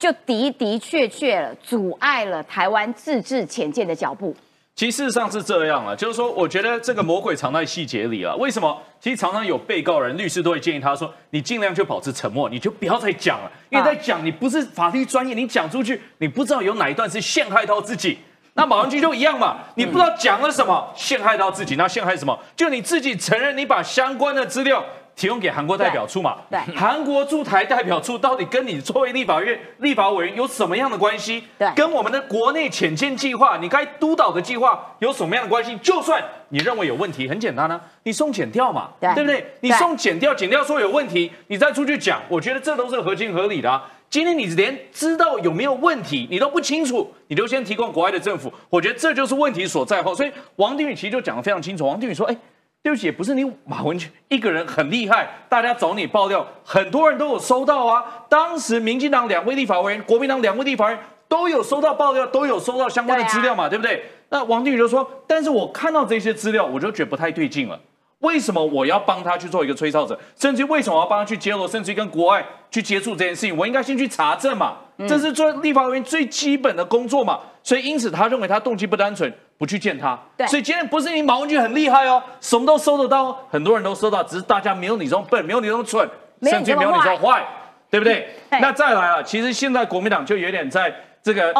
就的的确确了，阻碍了台湾自治前进的脚步。其实事实上是这样啊，就是说，我觉得这个魔鬼藏在细节里了。为什么？其实常常有被告人、律师都会建议他说：“你尽量就保持沉默，你就不要再讲了，因为在讲你不是法律专业，你讲出去，你不知道有哪一段是陷害到自己。那马文君就一样嘛，你不知道讲了什么陷害到自己，那陷害什么？就你自己承认你把相关的资料。”提供给韩国代表处嘛？对，韩国驻台代表处到底跟你作为立法院立法委员有什么样的关系？对，跟我们的国内潜舰计划，你该督导的计划有什么样的关系？就算你认为有问题，很简单呢，你送检调嘛，对不对？你送检调，检调说有问题，你再出去讲，我觉得这都是合情合理的。今天你连知道有没有问题你都不清楚，你就先提供国外的政府，我觉得这就是问题所在。后，所以王定宇其实就讲的非常清楚。王定宇说，哎。对不起，不是你马文君一个人很厉害，大家找你爆料，很多人都有收到啊。当时民进党两位立法委员，国民党两位立法委员都有收到爆料，都有收到相关的资料嘛，对不对？那王定宇就说，但是我看到这些资料，我就觉得不太对劲了。为什么我要帮他去做一个吹哨者？甚至为什么我要帮他去揭露？甚至跟国外去接触这件事情？我应该先去查证嘛，这是做立法委员最基本的工作嘛。所以因此，他认为他动机不单纯。不去见他，对，所以今天不是你马文君很厉害哦，什么都收得到，很多人都收到，只是大家没有你这种笨，没有你这种蠢，甚至没有你这种坏，对不对？那再来啊，其实现在国民党就有点在这个？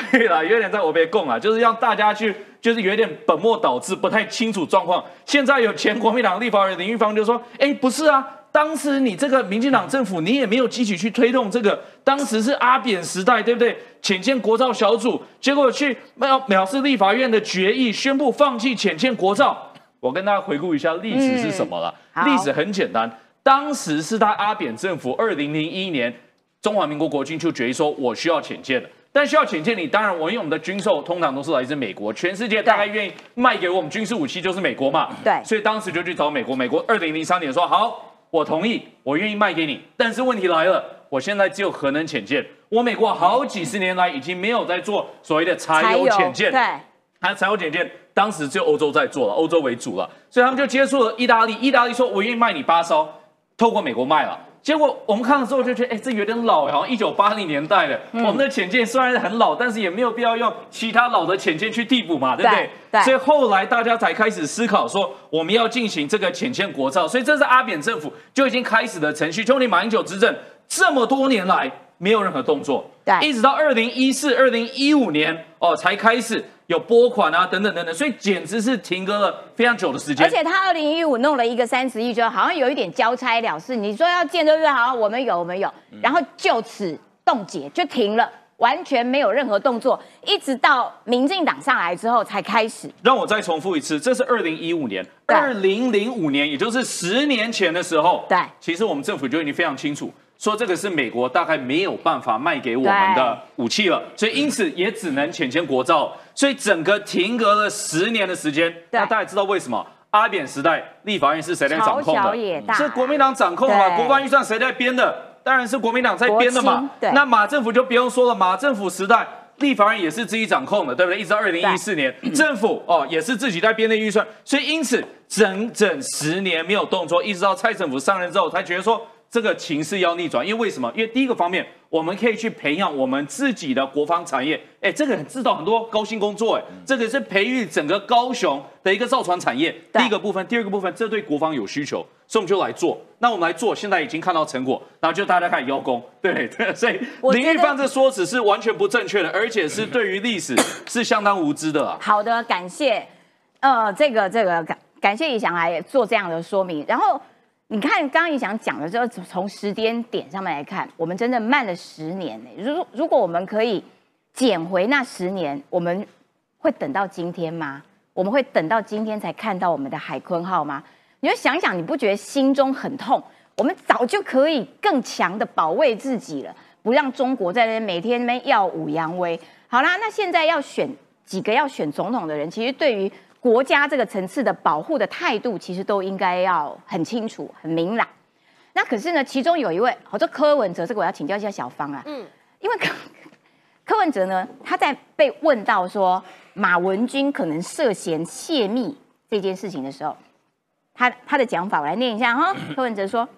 对了，有点在我被供啊，就是让大家去，就是有点本末倒置，不太清楚状况。现在有前国民党立法委员林玉芳就说：“哎，不是啊。”当时你这个民进党政府，你也没有积极去推动这个。当时是阿扁时代，对不对？浅见国造小组，结果去藐藐视立法院的决议，宣布放弃浅见国造。我跟大家回顾一下历史是什么了。历史很简单，当时是他阿扁政府二零零一年，中华民国国军就决议说，我需要浅见的。但需要浅见你，当然我因为我们的军售通常都是来自美国，全世界大概愿意卖给我们军事武器就是美国嘛。对，所以当时就去找美国。美国二零零三年说好。我同意，我愿意卖给你，但是问题来了，我现在只有核能潜舰，我美国好几十年来已经没有在做所谓的柴油潜舰，对，它柴油潜舰当时只有欧洲在做了，欧洲为主了，所以他们就接触了意大利，意大利说我愿意卖你八艘，透过美国卖了。结果我们看了之后就觉得，哎，这有点老，好像一九八零年代的。我们的潜舰虽然很老，但是也没有必要用其他老的潜舰去替补嘛，对不对？对。所以后来大家才开始思考说，我们要进行这个潜舰国造。所以这是阿扁政府就已经开始的程序。就你马英九执政这么多年来，没有任何动作。对。一直到二零一四、二零一五年哦，才开始。有拨款啊，等等等等，所以简直是停搁了非常久的时间。而且他二零一五弄了一个三十亿，就好像有一点交差了事。你说要建对不对？好，我们有，我们有，然后就此冻结，就停了。完全没有任何动作，一直到民进党上来之后才开始。让我再重复一次，这是二零一五年，二零零五年，也就是十年前的时候。对，其实我们政府就已经非常清楚，说这个是美国大概没有办法卖给我们的武器了，所以因此也只能浅签国造，所以整个停格了十年的时间。那大家知道为什么？阿扁时代立法院是谁在掌控的？是国民党掌控嘛？国防预算谁在编的？当然是国民党在编的嘛。那马政府就不用说了，马政府时代立法院也是自己掌控的，对不对？一直到二零一四年，政府哦也是自己在编的预算，所以因此整整十年没有动作，一直到蔡政府上任之后才觉得说。这个情势要逆转，因为为什么？因为第一个方面，我们可以去培养我们自己的国防产业，哎，这个制造很多高薪工作，哎，这个是培育整个高雄的一个造船产业。第一个部分，第二个部分，这对国防有需求，所以我们就来做。那我们来做，现在已经看到成果，然后就大家开始邀功，对对。所以林玉芳这说辞是完全不正确的，而且是对于历史是相当无知的。好的，感谢，呃，这个这个感感谢以翔来做这样的说明，然后。你看，刚刚你想讲的，就从时间点上面来看，我们真的慢了十年呢。如如果我们可以捡回那十年，我们会等到今天吗？我们会等到今天才看到我们的海坤号吗？你就想想，你不觉得心中很痛？我们早就可以更强的保卫自己了，不让中国在那每天那边耀武扬威。好啦，那现在要选几个要选总统的人，其实对于。国家这个层次的保护的态度，其实都应该要很清楚、很明朗。那可是呢，其中有一位，好，这柯文哲，这个我要请教一下小芳啊。嗯，因为柯 柯文哲呢，他在被问到说马文君可能涉嫌泄密这件事情的时候，他他的讲法，我来念一下哈。柯文哲说：“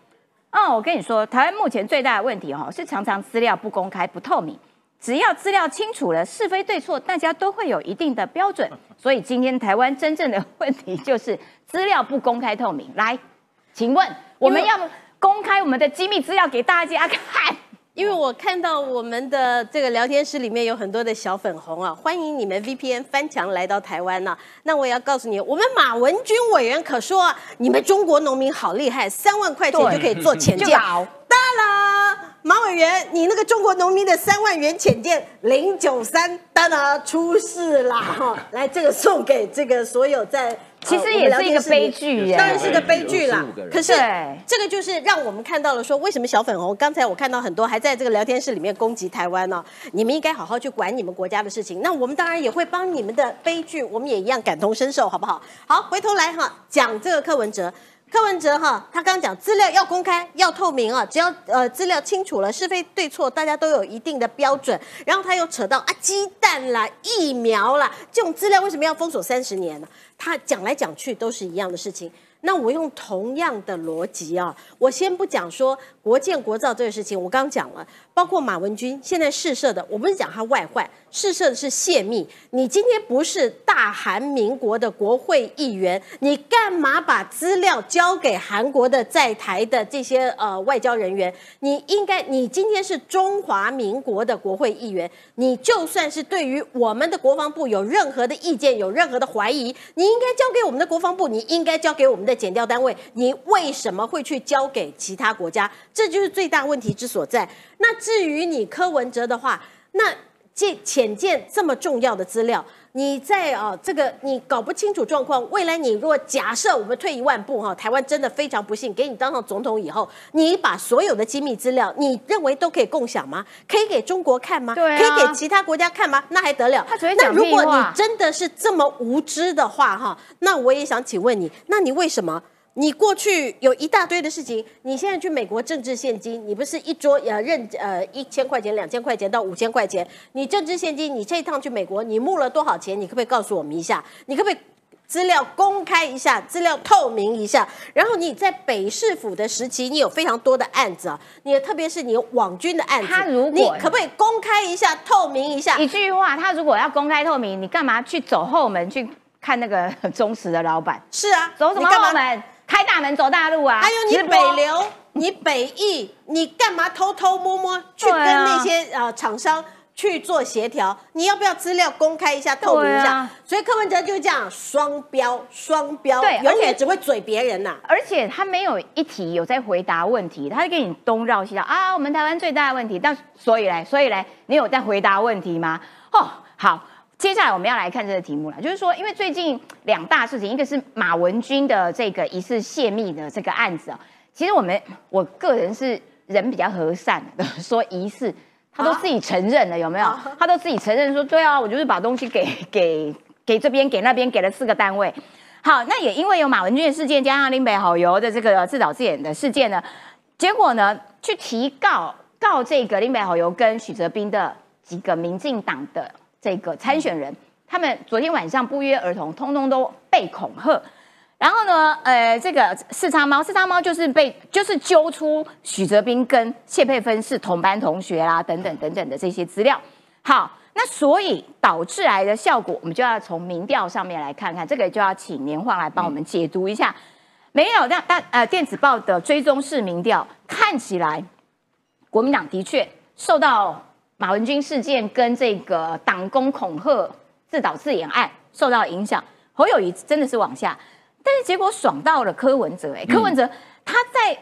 哦，我跟你说，台湾目前最大的问题哈，是常常资料不公开、不透明。”只要资料清楚了，是非对错，大家都会有一定的标准。所以今天台湾真正的问题就是资料不公开透明。来，请问我们要公开我们的机密资料给大家看？因为我看到我们的这个聊天室里面有很多的小粉红啊，欢迎你们 VPN 翻墙来到台湾呢。那我也要告诉你，我们马文君委员可说，你们中国农民好厉害，三万块钱就可以做潜舰。当然了，马委员，你那个中国农民的三万元潜舰零九三，当然出事啦哈。来，这个送给这个所有在。其实也是一个悲剧耶，当然是个悲剧啦。可是这个就是让我们看到了，说为什么小粉红刚才我看到很多还在这个聊天室里面攻击台湾呢？你们应该好好去管你们国家的事情。那我们当然也会帮你们的悲剧，我们也一样感同身受，好不好？好，回头来哈，讲这个柯文哲。柯文哲哈，他刚讲资料要公开、要透明啊，只要呃资料清楚了，是非对错大家都有一定的标准。然后他又扯到啊鸡蛋啦、疫苗啦，这种资料为什么要封锁三十年呢？他讲来讲去都是一样的事情。那我用同样的逻辑啊，我先不讲说国建国造这个事情，我刚讲了，包括马文君现在试射的，我不是讲他外患，试射的是泄密。你今天不是大韩民国的国会议员，你干嘛把资料交给韩国的在台的这些呃外交人员？你应该，你今天是中华民国的国会议员，你就算是对于我们的国防部有任何的意见，有任何的怀疑，你应该交给我们的国防部，你应该交给我们。的检调单位，你为什么会去交给其他国家？这就是最大问题之所在。那至于你柯文哲的话，那这浅见这么重要的资料，你在啊这个你搞不清楚状况，未来你如果假设我们退一万步哈，台湾真的非常不幸，给你当上总统以后，你把所有的机密资料，你认为都可以共享吗？可以给中国看吗？对，可以给其他国家看吗？那还得了？那如果你真的是这么无知的话哈，那我也想请问你，那你为什么？你过去有一大堆的事情，你现在去美国政治现金，你不是一桌呃认呃一千块钱、两千块钱到五千块钱，你政治现金，你这一趟去美国，你募了多少钱？你可不可以告诉我们一下？你可不可以资料公开一下，资料透明一下？然后你在北市府的时期，你有非常多的案子啊，你特别是你网军的案子，他如果你可不可以公开一下、透明一下？一句话，他如果要公开透明，你干嘛去走后门去看那个 忠实的老板？是啊，走什么后门？开大门走大路啊！还有你北流，你北翼，你干嘛偷偷摸摸去跟那些呃厂商去做协调，你要不要资料公开一下、透明一下？所以柯文哲就是这样双标，双标，对，永远只会嘴别人呐。而且他没有一题有在回答问题，他就给你东绕西绕啊。我们台湾最大的问题，但所以嘞，所以嘞，你有在回答问题吗？哦，好，接下来我们要来看这个题目了，就是说，因为最近两大事情，一个是马文君的这个疑似泄密的这个案子啊，其实我们我个人是人比较和善的，说疑似。他都自己承认了，有没有？他都自己承认说，对啊，我就是把东西给给给这边，给那边，给了四个单位。好，那也因为有马文君的事件，加上林北好油的这个自导自演的事件呢，结果呢，去提告告这个林北好油跟许哲斌的几个民进党的这个参选人，他们昨天晚上不约而同，通通都被恐吓。然后呢，呃，这个四叉猫，四叉猫就是被就是揪出许哲斌跟谢佩芬是同班同学啦，等等等等的这些资料。好，那所以导致来的效果，我们就要从民调上面来看看，这个就要请年晃来帮我们解读一下。没有，但但呃，电子报的追踪式民调看起来，国民党的确受到马文君事件跟这个党工恐吓、自导自演案受到影响，侯友谊真的是往下。但是结果爽到了柯文哲，哎，柯文哲他在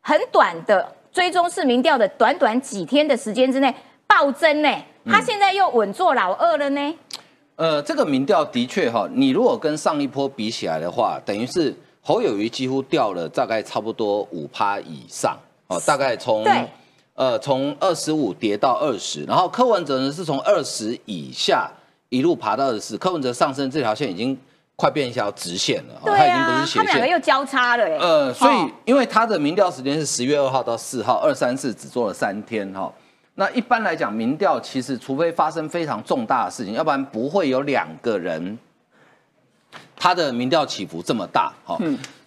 很短的追踪市民调的短短几天的时间之内暴增呢，他现在又稳坐老二了呢。呃，这个民调的确哈，你如果跟上一波比起来的话，等于是侯友谊几乎掉了大概差不多五趴以上，哦，大概从呃从二十五跌到二十，然后柯文哲呢是从二十以下一路爬到二十四，柯文哲上升这条线已经。快变一条直线了，他已经不是斜线，他们两个又交叉了。呃，所以因为他的民调时间是十月二号到四号，二三四只做了三天哈。那一般来讲，民调其实除非发生非常重大的事情，要不然不会有两个人他的民调起伏这么大哈。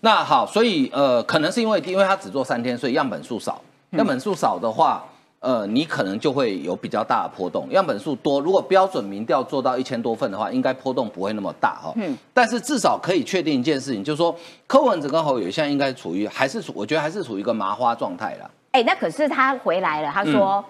那好，所以呃，可能是因为因为他只做三天，所以样本数少。样本数少的话。呃，你可能就会有比较大的波动，样本数多。如果标准民调做到一千多份的话，应该波动不会那么大哈。嗯。但是至少可以确定一件事情，就是说柯文哲跟侯友现在应该处于还是处，我觉得还是处于一个麻花状态了。哎，那可是他回来了，他说，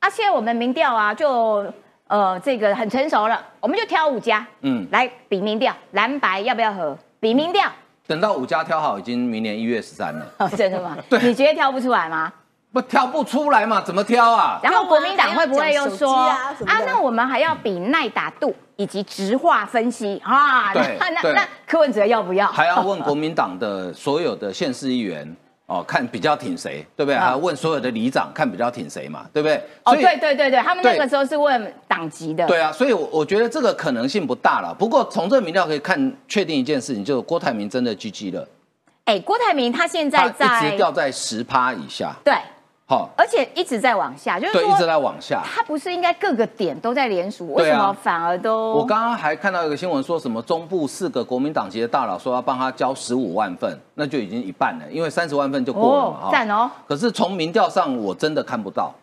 啊，现在我们民调啊，就呃这个很成熟了，我们就挑五家，嗯，来比民调，蓝白要不要合？比民调。等到五家挑好，已经明年一月十三了。哦，真的吗？对。你觉得挑不出来吗？不挑不出来嘛？怎么挑啊？然后国民党会不会又说啊？那我们还要比耐打度以及直化分析啊？对，那那柯文哲要不要？还要问国民党的所有的县市议员哦，看比较挺谁，对不对？还要问所有的里长看比较挺谁嘛，对不对？哦，对对对对，他们那个时候是问党籍的。对啊，所以我我觉得这个可能性不大了。不过从这民调可以看，确定一件事情，就是郭台铭真的 GG 了。哎，郭台铭他现在在一直掉在十趴以下。对。好，而且一直在往下，就是对，一直在往下。它不是应该各个点都在连署，为什么反而都？我刚刚还看到一个新闻，说什么中部四个国民党籍的大佬说要帮他交十五万份，那就已经一半了，因为三十万份就过了嘛。赞哦！可是从民调上，我真的看不到。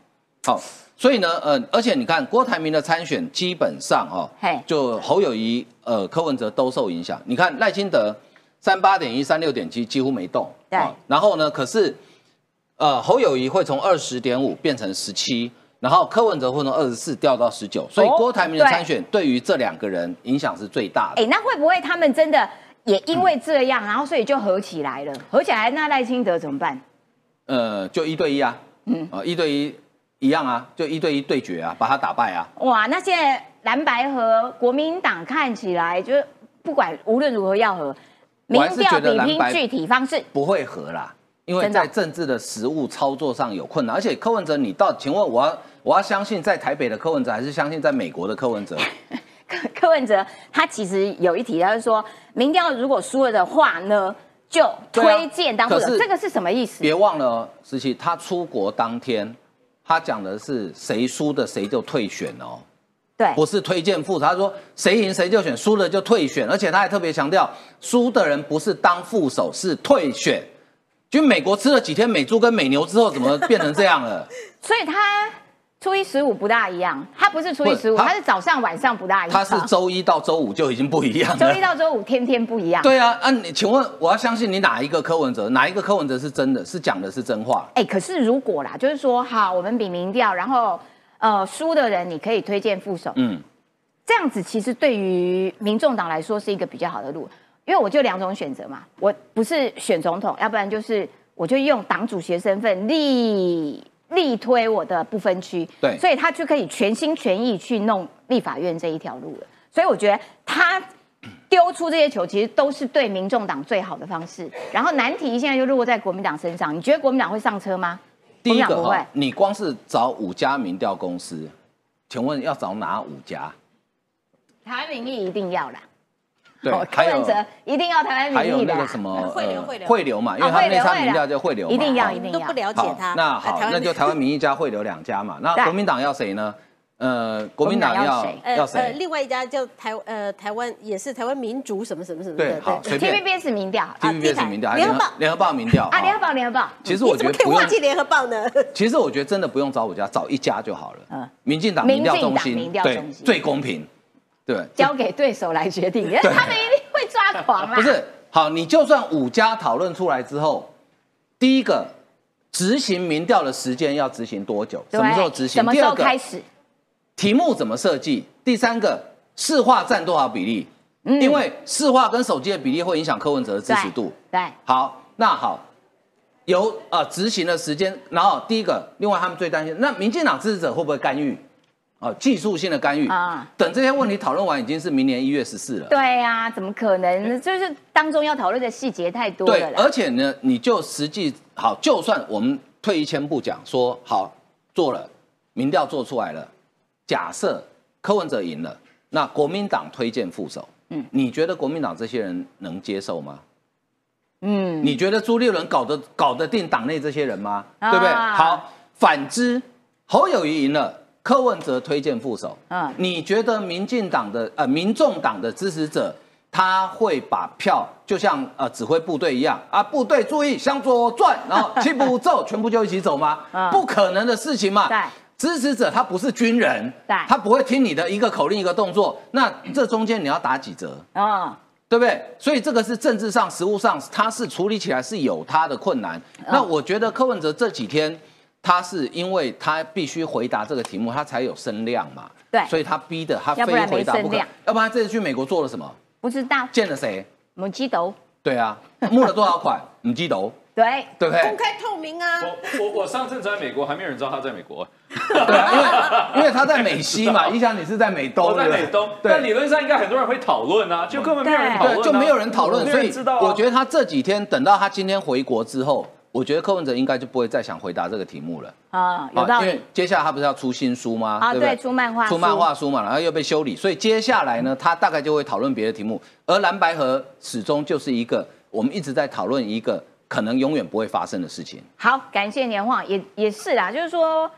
好，所以呢，呃，而且你看郭台铭的参选，基本上哦，就侯友谊、呃柯文哲都受影响。你看赖清德三八点一、三六点七几乎没动，对。然后呢，可是。呃，侯友谊会从二十点五变成十七，然后柯文哲会从二十四掉到十九，所以郭台铭的参选对于这两个人影响是最大的。哎，那会不会他们真的也因为这样，然后所以就合起来了？合起来，那赖清德怎么办？呃，就一对一啊，嗯，啊，一对一一样啊，就一对一对决啊，把他打败啊。哇，那现在蓝白和国民党看起来就是不管无论如何要和，民调比拼具体方式不会和啦。因为在政治的实务操作上有困难，而且柯文哲，你到，请问我要我要相信在台北的柯文哲，还是相信在美国的柯文哲？柯柯文哲他其实有一题，他是说民调如果输了的话呢，就推荐当副手，这个是什么意思？别忘了，十七他出国当天，他讲的是谁输的谁就退选哦，对，不是推荐副手，他说谁赢谁就选，输了就退选，而且他还特别强调，输的人不是当副手，是退选。就美国吃了几天美猪跟美牛之后，怎么变成这样了？所以他初一十五不大一样，他不是初一十五，他是早上晚上不大一样。他是周一到周五就已经不一样了。周一到周五天天不一样。对啊，啊，你请问我要相信你哪一个柯文哲？哪一个柯文哲是真的是讲的是真话？哎，可是如果啦，就是说好，我们比民调，然后呃，输的人你可以推荐副手，嗯，这样子其实对于民众党来说是一个比较好的路，因为我就两种选择嘛，我不是选总统，要不然就是我就用党主席身份力力推我的不分区，对，所以他就可以全心全意去弄立法院这一条路了。所以我觉得他丢出这些球，其实都是对民众党最好的方式。然后难题现在就落在国民党身上，你觉得国民党会上车吗？第一个，你光是找五家民调公司，请问要找哪五家？台湾民意一定要啦。对，柯文哲一定要台湾民意的。还有那个什么汇流汇流汇流嘛，因为他们那场民调叫汇流一定要一定要。都不了解他。那好，那就台湾民意加汇流两家嘛。那国民党要谁呢？呃，国民党要要谁？另外一家叫台呃台湾也是台湾民主什么什么什么对，好随便。TVBS 民调，TVBS 民调，联合报联合报民调啊，联合报联合报。其实我觉得可以忘记联合报呢。其实我觉得真的不用找五家，找一家就好了。嗯，民进党民调中心，对，最公平。对，交给对手来决定，他们一定会抓狂啊。不是，好，你就算五家讨论出来之后，第一个执行民调的时间要执行多久？什么时候执行？什么时候开始？题目怎么设计？第三个，市话占多少比例？嗯，因为市话跟手机的比例会影响柯文哲的支持度。对，好，那好，由呃执行的时间，然后第一个，另外他们最担心，那民进党支持者会不会干预？哦，技术性的干预啊！等这些问题讨论完，已经是明年一月十四了。对呀，怎么可能？就是当中要讨论的细节太多了。对，而且呢，你就实际好，就算我们退一千步讲，说好做了，民调做出来了。假设柯文哲赢了，那国民党推荐副手，嗯，你觉得国民党这些人能接受吗？嗯，你觉得朱立伦搞得搞得定党内这些人吗？对不对？好，反之，侯友谊赢了，柯文哲推荐副手，嗯，你觉得民进党的呃民众党的支持者他会把票就像呃指挥部队一样啊，部队注意向左转，然后 七步走，全部就一起走吗？不可能的事情嘛。对。支持者他不是军人，他不会听你的一个口令一个动作，那这中间你要打几折啊？对不对？所以这个是政治上、实务上，他是处理起来是有他的困难。那我觉得柯文哲这几天，他是因为他必须回答这个题目，他才有声量嘛。对，所以他逼的他非回答不可。要不然这次去美国做了什么？不知道。见了谁？母鸡头。对啊，募了多少款？母鸡头。对，对不对？公开透明啊！我我我上次在美国，还没有人知道他在美国。对啊，因为因为他在美西嘛，你想你是在美东，我在美东。但理论上应该很多人会讨论啊，就根本没有人讨论，就没有人讨论。所以我觉得他这几天等到他今天回国之后，我觉得柯文哲应该就不会再想回答这个题目了啊。有道理。因为接下来他不是要出新书吗？啊，对，出漫画，出漫画书嘛，然后又被修理，所以接下来呢，他大概就会讨论别的题目。而蓝白河始终就是一个我们一直在讨论一个。可能永远不会发生的事情。好，感谢年晃，也也是啦，就是说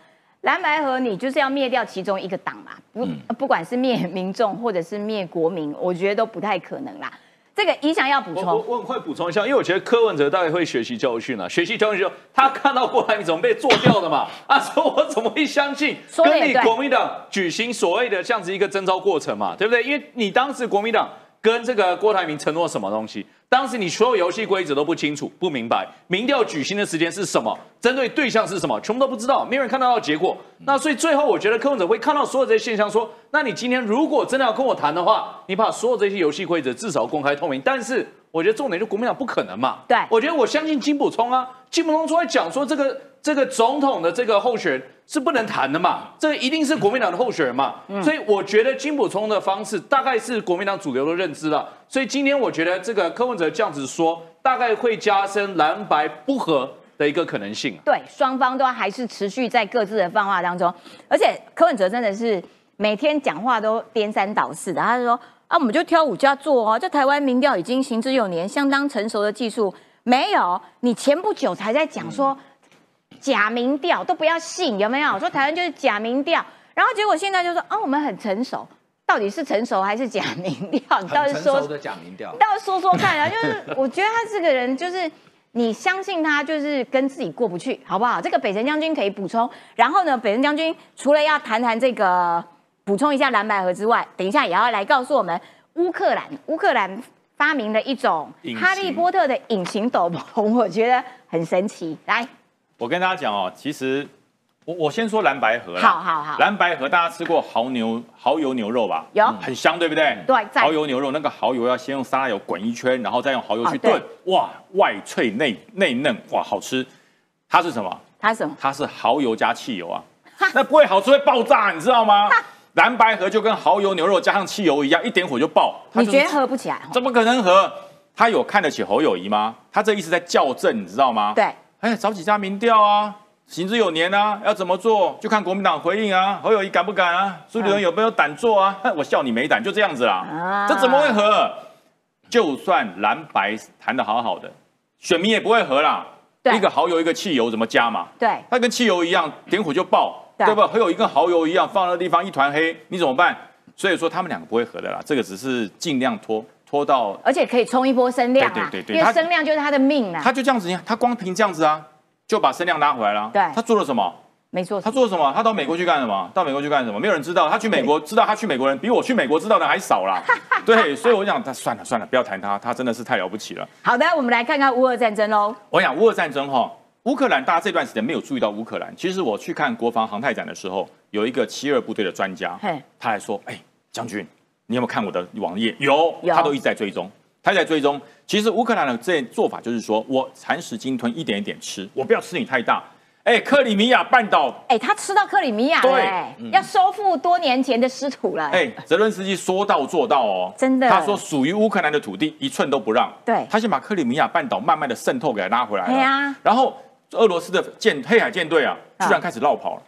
蓝白河，你就是要灭掉其中一个党嘛，不不管是灭民众或者是灭国民，我觉得都不太可能啦。这个影响要补充，我我很快补充一下，因为我觉得柯文哲大概会学习教训了，学习教训就他看到郭台铭怎么被做掉的嘛，啊，说我怎么会相信跟你国民党举行所谓的这样子一个征召过程嘛，对不对？因为你当时国民党跟这个郭台铭承诺什么东西？当时你所有游戏规则都不清楚、不明白，民调举行的时间是什么，针对对象是什么，全部都不知道，没有人看到到结果。那所以最后，我觉得柯文哲会看到所有这些现象，说：那你今天如果真的要跟我谈的话，你把所有这些游戏规则至少公开透明。但是我觉得重点就国民党不可能嘛。对，我觉得我相信金普聪啊，金普聪出来讲说这个。这个总统的这个候选人是不能谈的嘛？这个一定是国民党的候选人嘛？所以我觉得金普聪的方式大概是国民党主流的认知了。所以今天我觉得这个柯文哲这样子说，大概会加深蓝白不和的一个可能性。对，双方都还是持续在各自的放话当中，而且柯文哲真的是每天讲话都颠三倒四的。他说啊，我们就挑五家做哦，这台湾民调已经行之有年，相当成熟的技术。没有，你前不久才在讲说。假民调都不要信，有没有？说台湾就是假民调，然后结果现在就说啊，我们很成熟，到底是成熟还是假民调？你到底说的假民调，到底说说看啊！就是我觉得他这个人，就是你相信他，就是跟自己过不去，好不好？这个北辰将军可以补充。然后呢，北辰将军除了要谈谈这个补充一下蓝百合之外，等一下也要来告诉我们乌克兰，乌克兰发明了一种哈利波特的隐形斗篷，我觉得很神奇。来。我跟大家讲哦，其实我我先说蓝白河啦。好好好蓝白河大家吃过蚝牛蚝油牛肉吧？有很香，对不对？对蚝油牛肉那个蚝油要先用沙拉油滚一圈，然后再用蚝油去炖，哇，外脆内内嫩，哇，好吃。它是什么？它什么？它是蚝油加汽油啊，那不会好吃会爆炸，你知道吗？蓝白河就跟蚝油牛肉加上汽油一样，一点火就爆。它就是你觉得合不起来？怎么可能合？他有看得起侯友谊吗？他这意思在校正，你知道吗？对，哎，找几家民调啊，行之有年啊，要怎么做就看国民党回应啊，侯友谊敢不敢啊？苏立伦有没有胆做啊？我笑你没胆，就这样子啦。啊这怎么会合？就算蓝白谈的好好的，选民也不会合啦。对一个蚝油，一个汽油，怎么加嘛？对，它跟汽油一样，点火就爆，对对吧？会有一根蚝油一样放那个地方一团黑，你怎么办？所以说他们两个不会合的啦，这个只是尽量拖拖到，而且可以冲一波声量啊，因为对对对对它声量就是他的命啊。他就这样子，你看他光凭这样子啊，就把声量拉回来了。对他做了什么？没错，他做了什么？他到美国去干什么？到美国去干什么？没有人知道。他去美国，知道他去美国人比我去美国知道的还少啦。对，所以我想他算了算了，不要谈他，他真的是太了不起了。好的，我们来看看乌俄战争喽。我想乌俄战争哈，乌克兰大家这段时间没有注意到乌克兰。其实我去看国防航太展的时候，有一个七二部队的专家嘿，他还说：“哎，将军，你有没有看我的网页？有，有他都一直在追踪，他在追踪。其实乌克兰的这做法就是说我蚕食鲸吞，一点一点吃，我不要吃你太大。哎，克里米亚半岛哎，他吃到克里米亚了，对哎，要收复多年前的失土了。哎，泽伦斯基说到做到哦，真的他说属于乌克兰的土地一寸都不让。对他先把克里米亚半岛慢慢的渗透给他拉回来了。对啊然后俄罗斯的舰黑海舰队啊，啊居然开始绕跑了，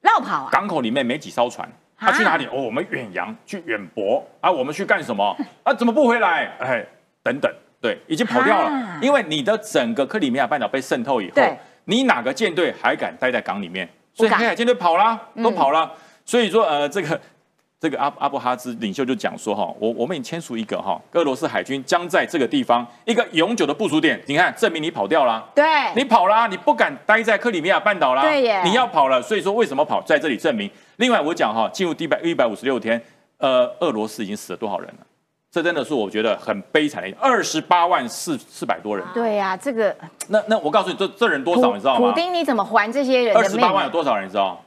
绕跑啊，港口里面没几艘船。啊他去哪里？哦，我们远洋去远博啊，我们去干什么？啊，怎么不回来？哎，等等，对，已经跑掉了啊。因为你的整个克里米亚半岛被渗透以后对，你哪个舰队还敢待在港里面？所以黑海舰队跑啦，都嗯跑了。所以说，呃，这个这个阿阿布哈兹领袖就讲说，哈，我我们已经签署一个哈，俄罗斯海军将在这个地方一个永久的部署点。你看，证明你跑掉了。对，你跑了，你不敢待在克里米亚半岛了。对耶你要跑了，所以说为什么跑，在这里证明。另外，我讲哈，进入第一百一百五十六天，呃，俄罗斯已经死了多少人了？这真的是我觉得很悲惨的一，二十八万四四百多人。对呀，这个那那我告诉你，这这人多少你知道吗？普丁你怎么还这些人二十八？万有多少人你知道？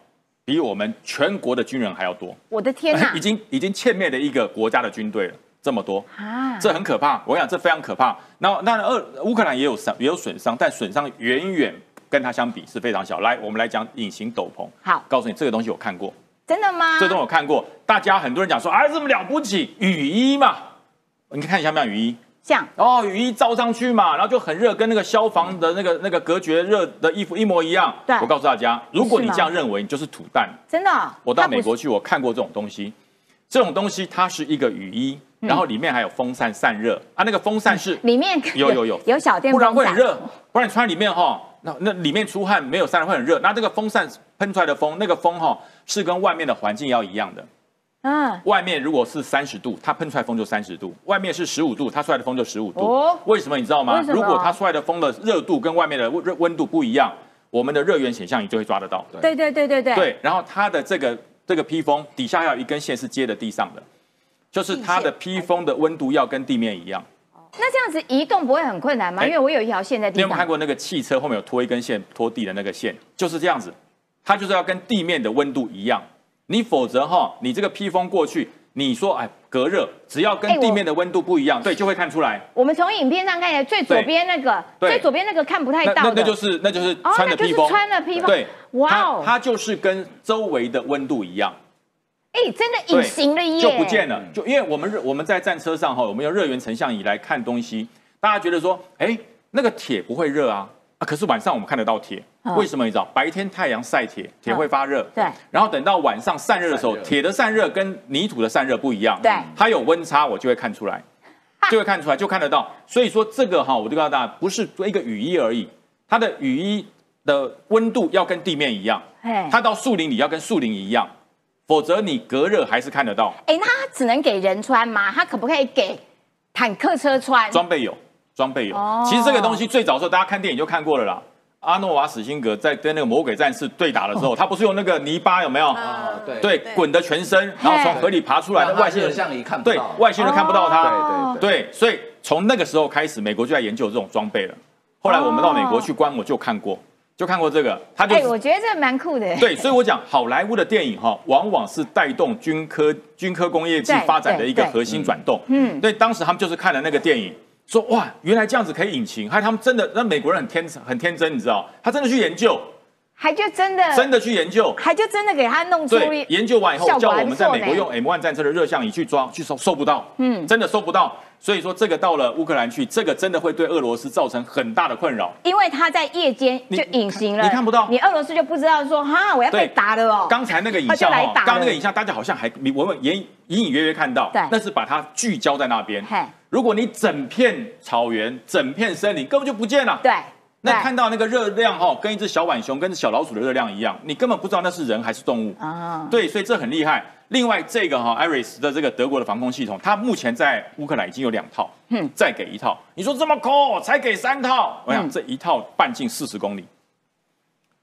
比我们全国的军人还要多，我的天哪 已！经已经歼灭了一个国家的军队了，这么多。啊，这很可怕。我跟你讲，这非常可怕。那那俄乌克兰也有伤，也有损伤，但损伤远远跟它相比是非常小。来，我们来讲隐形斗篷。好，告诉你这个东西我看过，真的吗？这东西我看过。大家很多人讲说，啊，这么了不起，雨衣嘛，你看像不像雨衣？像哦，雨衣罩上去嘛，然后就很热，跟那个消防的那个那个隔绝热的衣服一模一样。对我告诉大家，如果你这样认为，你就是土蛋。真的哦，我到美国去，我看过这种东西。这种东西它是一个雨衣，然后里面还有风扇散热啊，那个风扇是里面有有有有小电不然风扇，会很热，不然你穿里面哈，那那里面出汗没有散热会很热。那这个风扇喷出来的风，那个风哈是跟外面的环境要一样的。嗯，外面如果是三十度，它喷出来风就三十度；外面是十五度，它出来的风就十五度。哦为什么你知道吗如果它出来的风的热度跟外面的温热温度不一样，我们的热源显像仪就会抓得到。对对对对对，对，然后它的这个这个披风底下还有一根线是接的地上的，就是它的披风的温度要跟地面一样。那这样子移动不会很困难吗？哎因为我有一条线在地上。你有没有看过那个汽车后面有拖一根线拖地的那个线？就是这样子，它就是要跟地面的温度一样。你否则哈，你这个披风过去，你说哎隔热，只要跟地面的温度不一样，对，就会看出来。我们从影片上看起来，最左边那个，最左边那个看不太到，那就是那就是哦那就是穿的披风，穿的披风对，哇哦它它就是跟周围的温度一样。哎，真的隐形了耶，就不见了。就因为我们热我们在战车上哈，我们用热源成像仪来看东西，大家觉得说，哎，那个铁不会热啊，啊，可是晚上我们看得到铁，嗯。为什么？你知道，白天太阳晒铁，铁会发热，对。然后等到晚上散热的时候，铁的散热跟泥土的散热不一样，对。它有温差，我就会看出来，就会看出来，就看得到。所以说这个哈，我就告诉大家，不是一个雨衣而已，它的雨衣的温度要跟地面一样，哎，它到树林里要跟树林一样，否则你隔热还是看得到。哎，那它只能给人穿吗？它可不可以给坦克车穿？装备有，装备有。哦其实这个东西最早的时候，大家看电影就看过了啦。阿诺瓦史辛格在跟那个魔鬼战士对打的时候，他不是用那个泥巴有没有？啊，对对，滚的全身，然后从河里爬出来的外星人，像仪看不对，外星人看不到他。哦对对对，所以从那个时候开始，美国就在研究这种装备了。后来我们到美国去观我就看过，就看过这个，他就哎，我觉得这蛮酷的。对，所以我讲好莱坞的电影哈，往往是带动军科军科工业技发展的一个核心转动。嗯，对，当时他们就是看了那个电影，说哇，原来这样子可以引擎，还有他们真的，那美国人很天很天真，你知道，他真的去研究。还就真的真的去研究，还就真的给他弄出研究完以后，叫我们在美国用 M1 战车的热像仪去抓，去收收不到，嗯，真的收不到。所以说这个到了乌克兰去，这个真的会对俄罗斯造成很大的困扰，因为他在夜间就隐形了，你看不到，你俄罗斯就不知道说哈我要被打了哦。刚才那个影像哦，刚那个影像大家好像还你我们隐隐隐约约看到，对，那是把它聚焦在那边。如果你整片草原、整片森林根本就不见了，对。那看到那个热量哈，跟一只小浣熊跟小老鼠的热量一样，你根本不知道那是人还是动物啊。对，所以这很厉害。另外，这个哈，Iris 的这个德国的防空系统，它目前在乌克兰已经有两套，嗯，再给一套。你说这么抠，才给三套？我想这一套半径四十公里，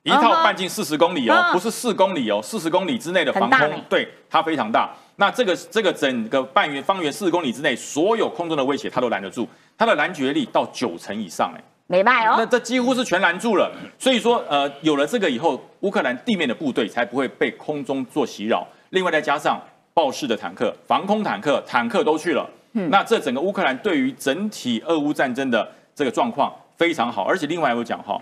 一套半径四十公里哦，不是四公里哦，四十公里之内的防空，对，它非常大。那这个这个整个半圆方圆四十公里之内，所有空中的威胁它都拦得住，它的拦截力到九成以上，哎。没卖哦，那这几乎是全拦住了。所以说，呃，有了这个以后，乌克兰地面的部队才不会被空中做袭扰。另外再加上豹式的坦克、防空坦克、坦克都去了。嗯，那这整个乌克兰对于整体俄乌战争的这个状况非常好。而且另外我讲哈，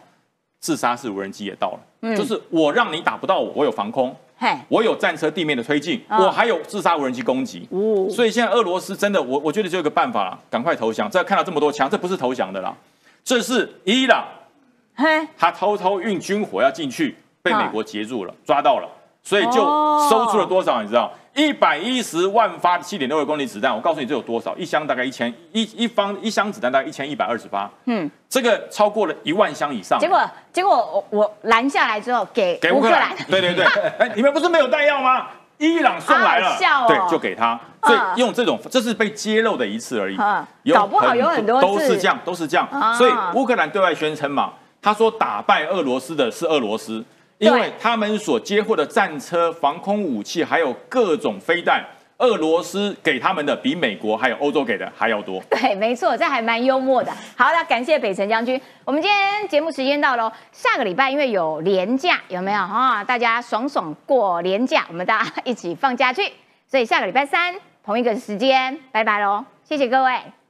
自杀式无人机也到了。嗯，就是我让你打不到我，我有防空，嘿，我有战车地面的推进，我还有自杀无人机攻击。哦，所以现在俄罗斯真的，我我觉得就有个办法了，赶快投降。这看到这么多枪，这不是投降的啦。这是伊朗，嘿，他偷偷运军火要进去，被美国截住了，抓到了，所以就收出了多少？你知道，一百一十万发七点六二公里子弹。我告诉你，这有多少？一箱大概一千一一方一箱子弹大概一千一百二十发。嗯，这个超过了一万箱以上。结果结果我我拦下来之后给给乌克兰。对对对，哎，你们不是没有弹药吗？伊朗送来了，对，就给他。所以用这种，这是被揭露的一次而已。搞不好有很多都是这样，都是这样。所以乌克兰对外宣称嘛，他说打败俄罗斯的是俄罗斯，因为他们所接获的战车、防空武器还有各种飞弹。俄罗斯给他们的比美国还有欧洲给的还要多。对，没错，这还蛮幽默的。好那，感谢北辰将军。我们今天节目时间到了，下个礼拜因为有年假，有没有啊？大家爽爽过年假，我们大家一起放假去。所以下个礼拜三同一个时间，拜拜喽！谢谢各位。